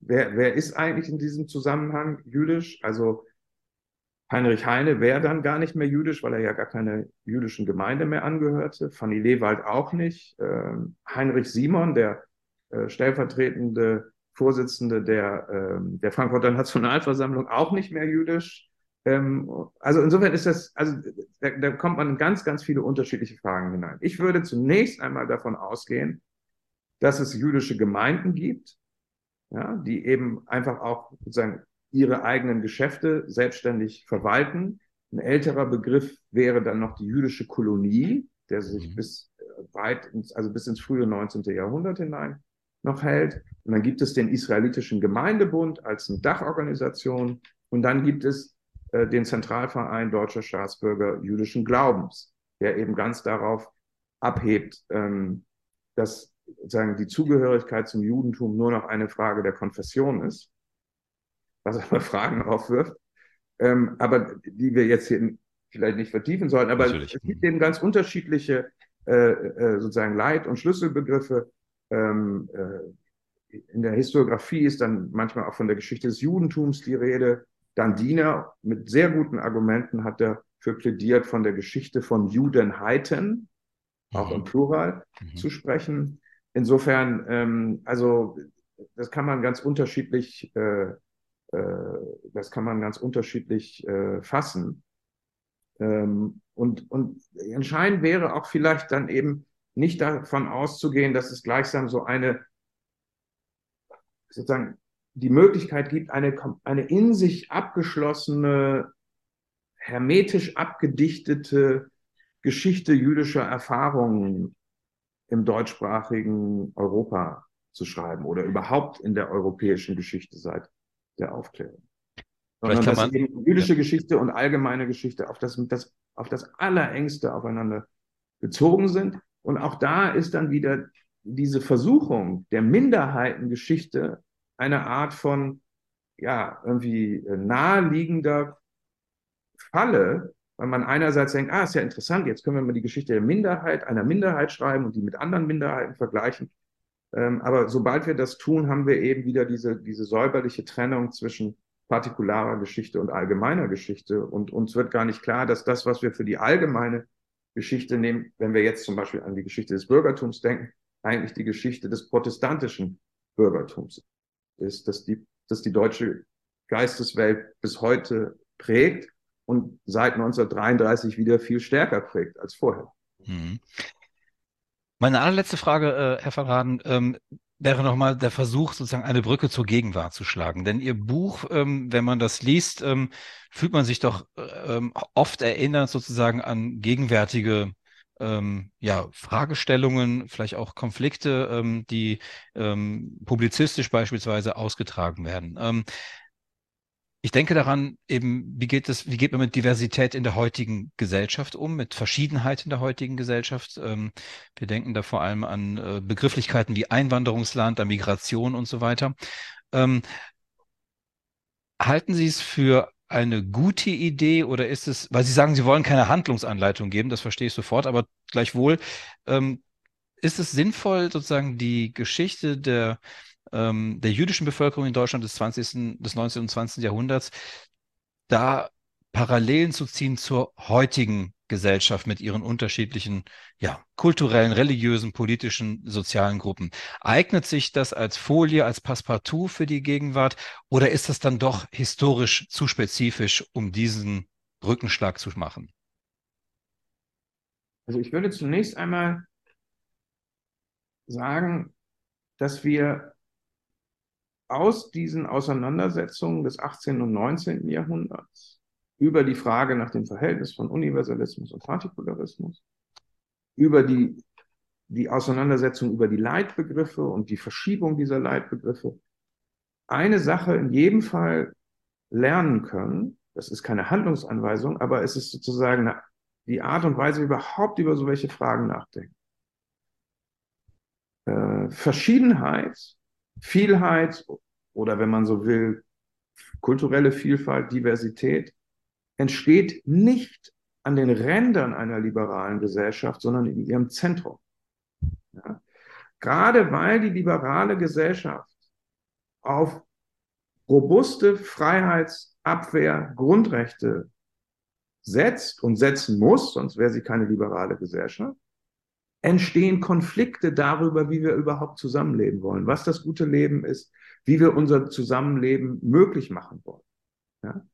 Speaker 2: wer, wer ist eigentlich in diesem Zusammenhang jüdisch? Also Heinrich Heine wäre dann gar nicht mehr jüdisch, weil er ja gar keine jüdischen Gemeinde mehr angehörte. Fanny Lewald auch nicht. Ähm, Heinrich Simon, der äh, stellvertretende Vorsitzende der, ähm, der Frankfurter Nationalversammlung, auch nicht mehr jüdisch. Ähm, also insofern ist das, also da, da kommt man in ganz, ganz viele unterschiedliche Fragen hinein. Ich würde zunächst einmal davon ausgehen, dass es jüdische Gemeinden gibt, ja, die eben einfach auch sozusagen ihre eigenen Geschäfte selbstständig verwalten. Ein älterer Begriff wäre dann noch die jüdische Kolonie, der sich mhm. bis äh, weit ins, also bis ins frühe 19. Jahrhundert hinein noch hält. Und dann gibt es den Israelitischen Gemeindebund als eine Dachorganisation. Und dann gibt es äh, den Zentralverein deutscher Staatsbürger jüdischen Glaubens, der eben ganz darauf abhebt, ähm, dass sozusagen die Zugehörigkeit zum Judentum nur noch eine Frage der Konfession ist, was aber Fragen aufwirft, ähm, aber die wir jetzt hier vielleicht nicht vertiefen sollten. Aber Natürlich. es gibt eben ganz unterschiedliche äh, äh, sozusagen Leit- und Schlüsselbegriffe. Ähm, äh, in der Historiografie ist dann manchmal auch von der Geschichte des Judentums die Rede. Dan Diener mit sehr guten Argumenten hat dafür plädiert, von der Geschichte von Judenheiten, auch im mhm. Plural, mhm. zu sprechen. Insofern, ähm, also das kann man ganz unterschiedlich, äh, äh, das kann man ganz unterschiedlich äh, fassen. Ähm, und, und entscheidend wäre auch vielleicht dann eben nicht davon auszugehen, dass es gleichsam so eine, sozusagen, die Möglichkeit gibt, eine, eine in sich abgeschlossene, hermetisch abgedichtete Geschichte jüdischer Erfahrungen im deutschsprachigen Europa zu schreiben oder überhaupt in der europäischen Geschichte seit der Aufklärung. Sondern dass man, eben jüdische ja. Geschichte und allgemeine Geschichte auf das, das, auf das Allerengste aufeinander bezogen sind. Und auch da ist dann wieder diese Versuchung der Minderheitengeschichte eine Art von, ja, irgendwie naheliegender Falle, weil man einerseits denkt, ah, ist ja interessant, jetzt können wir mal die Geschichte der Minderheit, einer Minderheit schreiben und die mit anderen Minderheiten vergleichen. Ähm, aber sobald wir das tun, haben wir eben wieder diese, diese säuberliche Trennung zwischen partikularer Geschichte und allgemeiner Geschichte. Und uns wird gar nicht klar, dass das, was wir für die allgemeine Geschichte nehmen, wenn wir jetzt zum Beispiel an die Geschichte des Bürgertums denken, eigentlich die Geschichte des protestantischen Bürgertums ist, dass die, dass die deutsche Geisteswelt bis heute prägt und seit 1933 wieder viel stärker prägt als vorher. Mhm.
Speaker 1: Meine allerletzte Frage, äh, Herr van Raden, ähm, wäre nochmal der Versuch, sozusagen eine Brücke zur Gegenwart zu schlagen. Denn Ihr Buch, ähm, wenn man das liest, ähm, fühlt man sich doch ähm, oft erinnert sozusagen an gegenwärtige ähm, ja, Fragestellungen, vielleicht auch Konflikte, ähm, die ähm, publizistisch beispielsweise ausgetragen werden. Ähm, ich denke daran, eben, wie geht es, wie geht man mit Diversität in der heutigen Gesellschaft um, mit Verschiedenheit in der heutigen Gesellschaft? Ähm, wir denken da vor allem an äh, Begrifflichkeiten wie Einwanderungsland, an Migration und so weiter. Ähm, halten Sie es für eine gute Idee oder ist es, weil Sie sagen, Sie wollen keine Handlungsanleitung geben, das verstehe ich sofort, aber gleichwohl, ähm, ist es sinnvoll, sozusagen die Geschichte der ähm, der jüdischen Bevölkerung in Deutschland des 20., des 19. und 20. Jahrhunderts, da Parallelen zu ziehen zur heutigen Gesellschaft mit ihren unterschiedlichen, ja, kulturellen, religiösen, politischen, sozialen Gruppen. Eignet sich das als Folie, als Passepartout für die Gegenwart oder ist das dann doch historisch zu spezifisch, um diesen Rückenschlag zu machen?
Speaker 2: Also ich würde zunächst einmal sagen, dass wir aus diesen Auseinandersetzungen des 18. und 19. Jahrhunderts über die Frage nach dem Verhältnis von Universalismus und Partikularismus, über die, die Auseinandersetzung über die Leitbegriffe und die Verschiebung dieser Leitbegriffe, eine Sache in jedem Fall lernen können. Das ist keine Handlungsanweisung, aber es ist sozusagen die Art und Weise, wie überhaupt über solche Fragen nachdenken. Äh, Verschiedenheit Vielheit oder wenn man so will, kulturelle Vielfalt, Diversität entsteht nicht an den Rändern einer liberalen Gesellschaft, sondern in ihrem Zentrum. Ja? Gerade weil die liberale Gesellschaft auf robuste Freiheitsabwehr Grundrechte setzt und setzen muss, sonst wäre sie keine liberale Gesellschaft, entstehen Konflikte darüber, wie wir überhaupt zusammenleben wollen, was das gute Leben ist, wie wir unser Zusammenleben möglich machen wollen. Ja?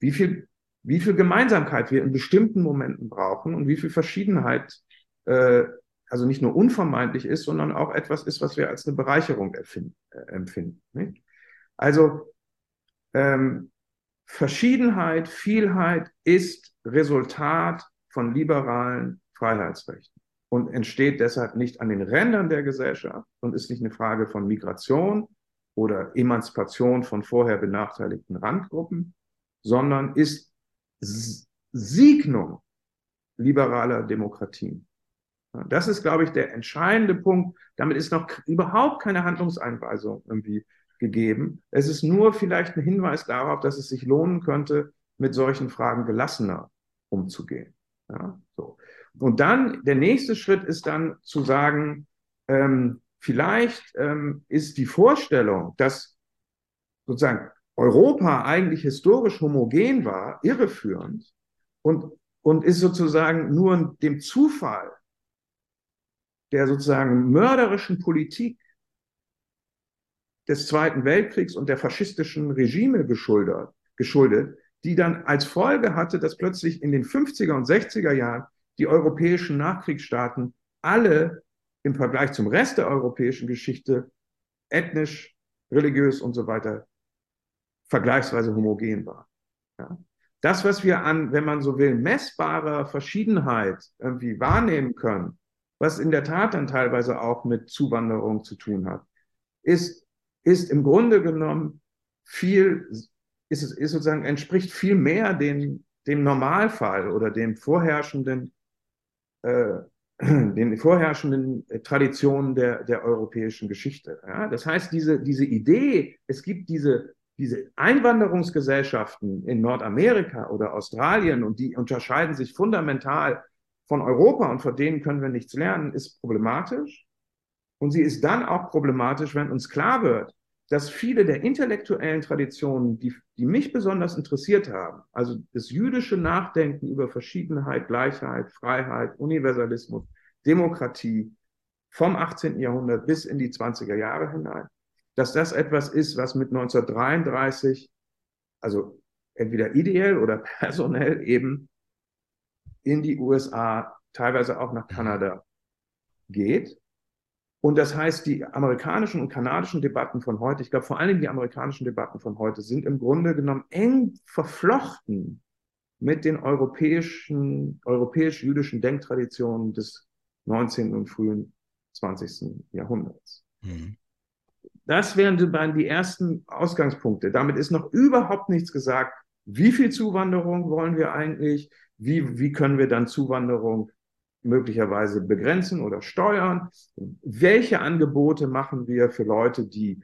Speaker 2: Wie viel, wie viel Gemeinsamkeit wir in bestimmten Momenten brauchen und wie viel Verschiedenheit äh, also nicht nur unvermeidlich ist, sondern auch etwas ist, was wir als eine Bereicherung erfinden, äh, empfinden. Nicht? Also ähm, Verschiedenheit, Vielheit ist Resultat von liberalen Freiheitsrechten und entsteht deshalb nicht an den Rändern der Gesellschaft und ist nicht eine Frage von Migration oder Emanzipation von vorher benachteiligten Randgruppen, sondern ist Signum liberaler Demokratien. Das ist, glaube ich, der entscheidende Punkt. Damit ist noch überhaupt keine Handlungseinweisung irgendwie gegeben. Es ist nur vielleicht ein Hinweis darauf, dass es sich lohnen könnte, mit solchen Fragen gelassener umzugehen. Ja, so. Und dann, der nächste Schritt ist dann zu sagen, ähm, vielleicht ähm, ist die Vorstellung, dass sozusagen Europa eigentlich historisch homogen war, irreführend und, und ist sozusagen nur dem Zufall der sozusagen mörderischen Politik des Zweiten Weltkriegs und der faschistischen Regime geschuldet, geschuldet, die dann als Folge hatte, dass plötzlich in den 50er und 60er Jahren die europäischen Nachkriegsstaaten alle im Vergleich zum Rest der europäischen Geschichte ethnisch, religiös und so weiter vergleichsweise homogen waren. Ja. Das, was wir an, wenn man so will, messbarer Verschiedenheit irgendwie wahrnehmen können, was in der Tat dann teilweise auch mit Zuwanderung zu tun hat, ist, ist im Grunde genommen viel, ist, es, ist sozusagen, entspricht viel mehr dem, dem Normalfall oder dem vorherrschenden, äh, den vorherrschenden Traditionen der, der europäischen Geschichte. Ja? Das heißt, diese, diese Idee, es gibt diese, diese Einwanderungsgesellschaften in Nordamerika oder Australien und die unterscheiden sich fundamental von Europa und von denen können wir nichts lernen, ist problematisch. Und sie ist dann auch problematisch, wenn uns klar wird, dass viele der intellektuellen Traditionen, die, die mich besonders interessiert haben, also das jüdische Nachdenken über Verschiedenheit, Gleichheit, Freiheit, Universalismus, Demokratie vom 18. Jahrhundert bis in die 20er Jahre hinein, dass das etwas ist, was mit 1933, also entweder ideell oder personell eben in die USA, teilweise auch nach Kanada geht. Und das heißt, die amerikanischen und kanadischen Debatten von heute, ich glaube vor allen Dingen die amerikanischen Debatten von heute, sind im Grunde genommen eng verflochten mit den europäischen, europäisch-jüdischen Denktraditionen des 19. und frühen 20. Jahrhunderts. Mhm. Das wären die ersten Ausgangspunkte. Damit ist noch überhaupt nichts gesagt. Wie viel Zuwanderung wollen wir eigentlich? Wie, wie können wir dann Zuwanderung möglicherweise begrenzen oder steuern? Welche Angebote machen wir für Leute, die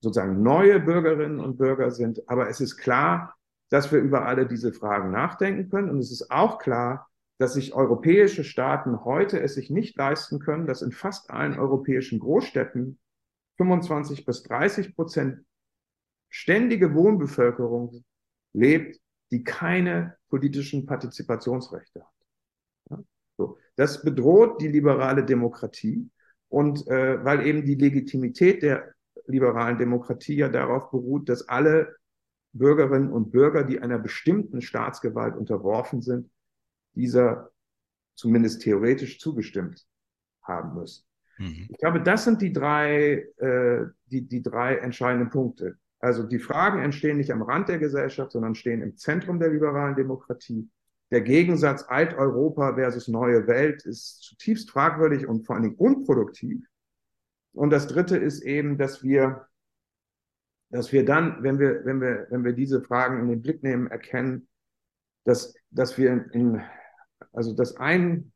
Speaker 2: sozusagen neue Bürgerinnen und Bürger sind? Aber es ist klar, dass wir über alle diese Fragen nachdenken können. Und es ist auch klar, dass sich europäische Staaten heute es sich nicht leisten können, dass in fast allen europäischen Großstädten 25 bis 30 Prozent ständige Wohnbevölkerung lebt, die keine politischen Partizipationsrechte hat. Ja? So. Das bedroht die liberale Demokratie und äh, weil eben die Legitimität der liberalen Demokratie ja darauf beruht, dass alle Bürgerinnen und Bürger, die einer bestimmten Staatsgewalt unterworfen sind, dieser zumindest theoretisch zugestimmt haben müssen. Mhm. Ich glaube, das sind die drei, äh, die, die drei entscheidenden Punkte. Also die Fragen entstehen nicht am Rand der Gesellschaft, sondern stehen im Zentrum der liberalen Demokratie. Der Gegensatz Alt-Europa versus neue Welt ist zutiefst fragwürdig und vor allen Dingen unproduktiv. Und das Dritte ist eben, dass wir, dass wir dann, wenn wir, wenn wir, wenn wir diese Fragen in den Blick nehmen, erkennen, dass, dass wir in, also dass ein,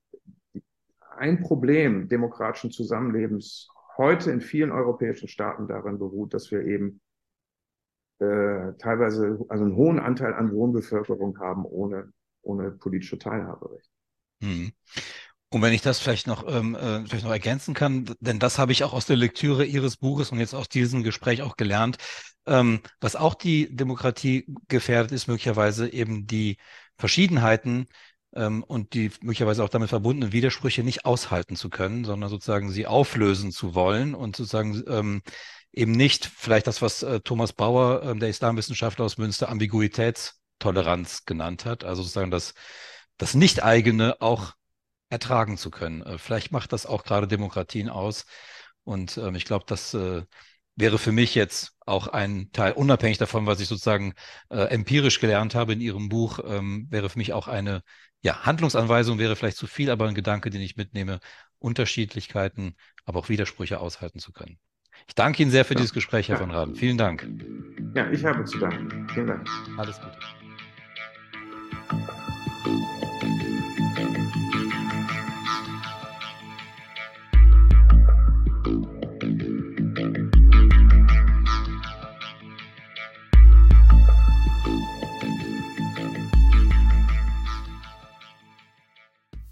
Speaker 2: ein Problem demokratischen Zusammenlebens heute in vielen europäischen Staaten darin beruht, dass wir eben äh, teilweise also einen hohen Anteil an Wohnbevölkerung haben ohne, ohne politische Teilhaberecht. Hm.
Speaker 1: Und wenn ich das vielleicht noch, ähm, äh, vielleicht noch ergänzen kann, denn das habe ich auch aus der Lektüre Ihres Buches und jetzt aus diesem Gespräch auch gelernt, ähm, was auch die Demokratie gefährdet, ist möglicherweise eben die Verschiedenheiten ähm, und die möglicherweise auch damit verbundenen Widersprüche nicht aushalten zu können, sondern sozusagen sie auflösen zu wollen und sozusagen ähm, eben nicht vielleicht das, was äh, Thomas Bauer, äh, der Islamwissenschaftler aus Münster, Ambiguitätstoleranz genannt hat, also sozusagen das, das Nicht-eigene auch ertragen zu können. Äh, vielleicht macht das auch gerade Demokratien aus. Und ähm, ich glaube, das äh, wäre für mich jetzt auch ein Teil, unabhängig davon, was ich sozusagen äh, empirisch gelernt habe in Ihrem Buch, ähm, wäre für mich auch eine ja, Handlungsanweisung, wäre vielleicht zu viel, aber ein Gedanke, den ich mitnehme, Unterschiedlichkeiten, aber auch Widersprüche aushalten zu können. Ich danke Ihnen sehr für ja. dieses Gespräch, Herr ja. von Raden. Vielen Dank.
Speaker 2: Ja, ich habe zu danken. Vielen Dank.
Speaker 1: Alles Gute.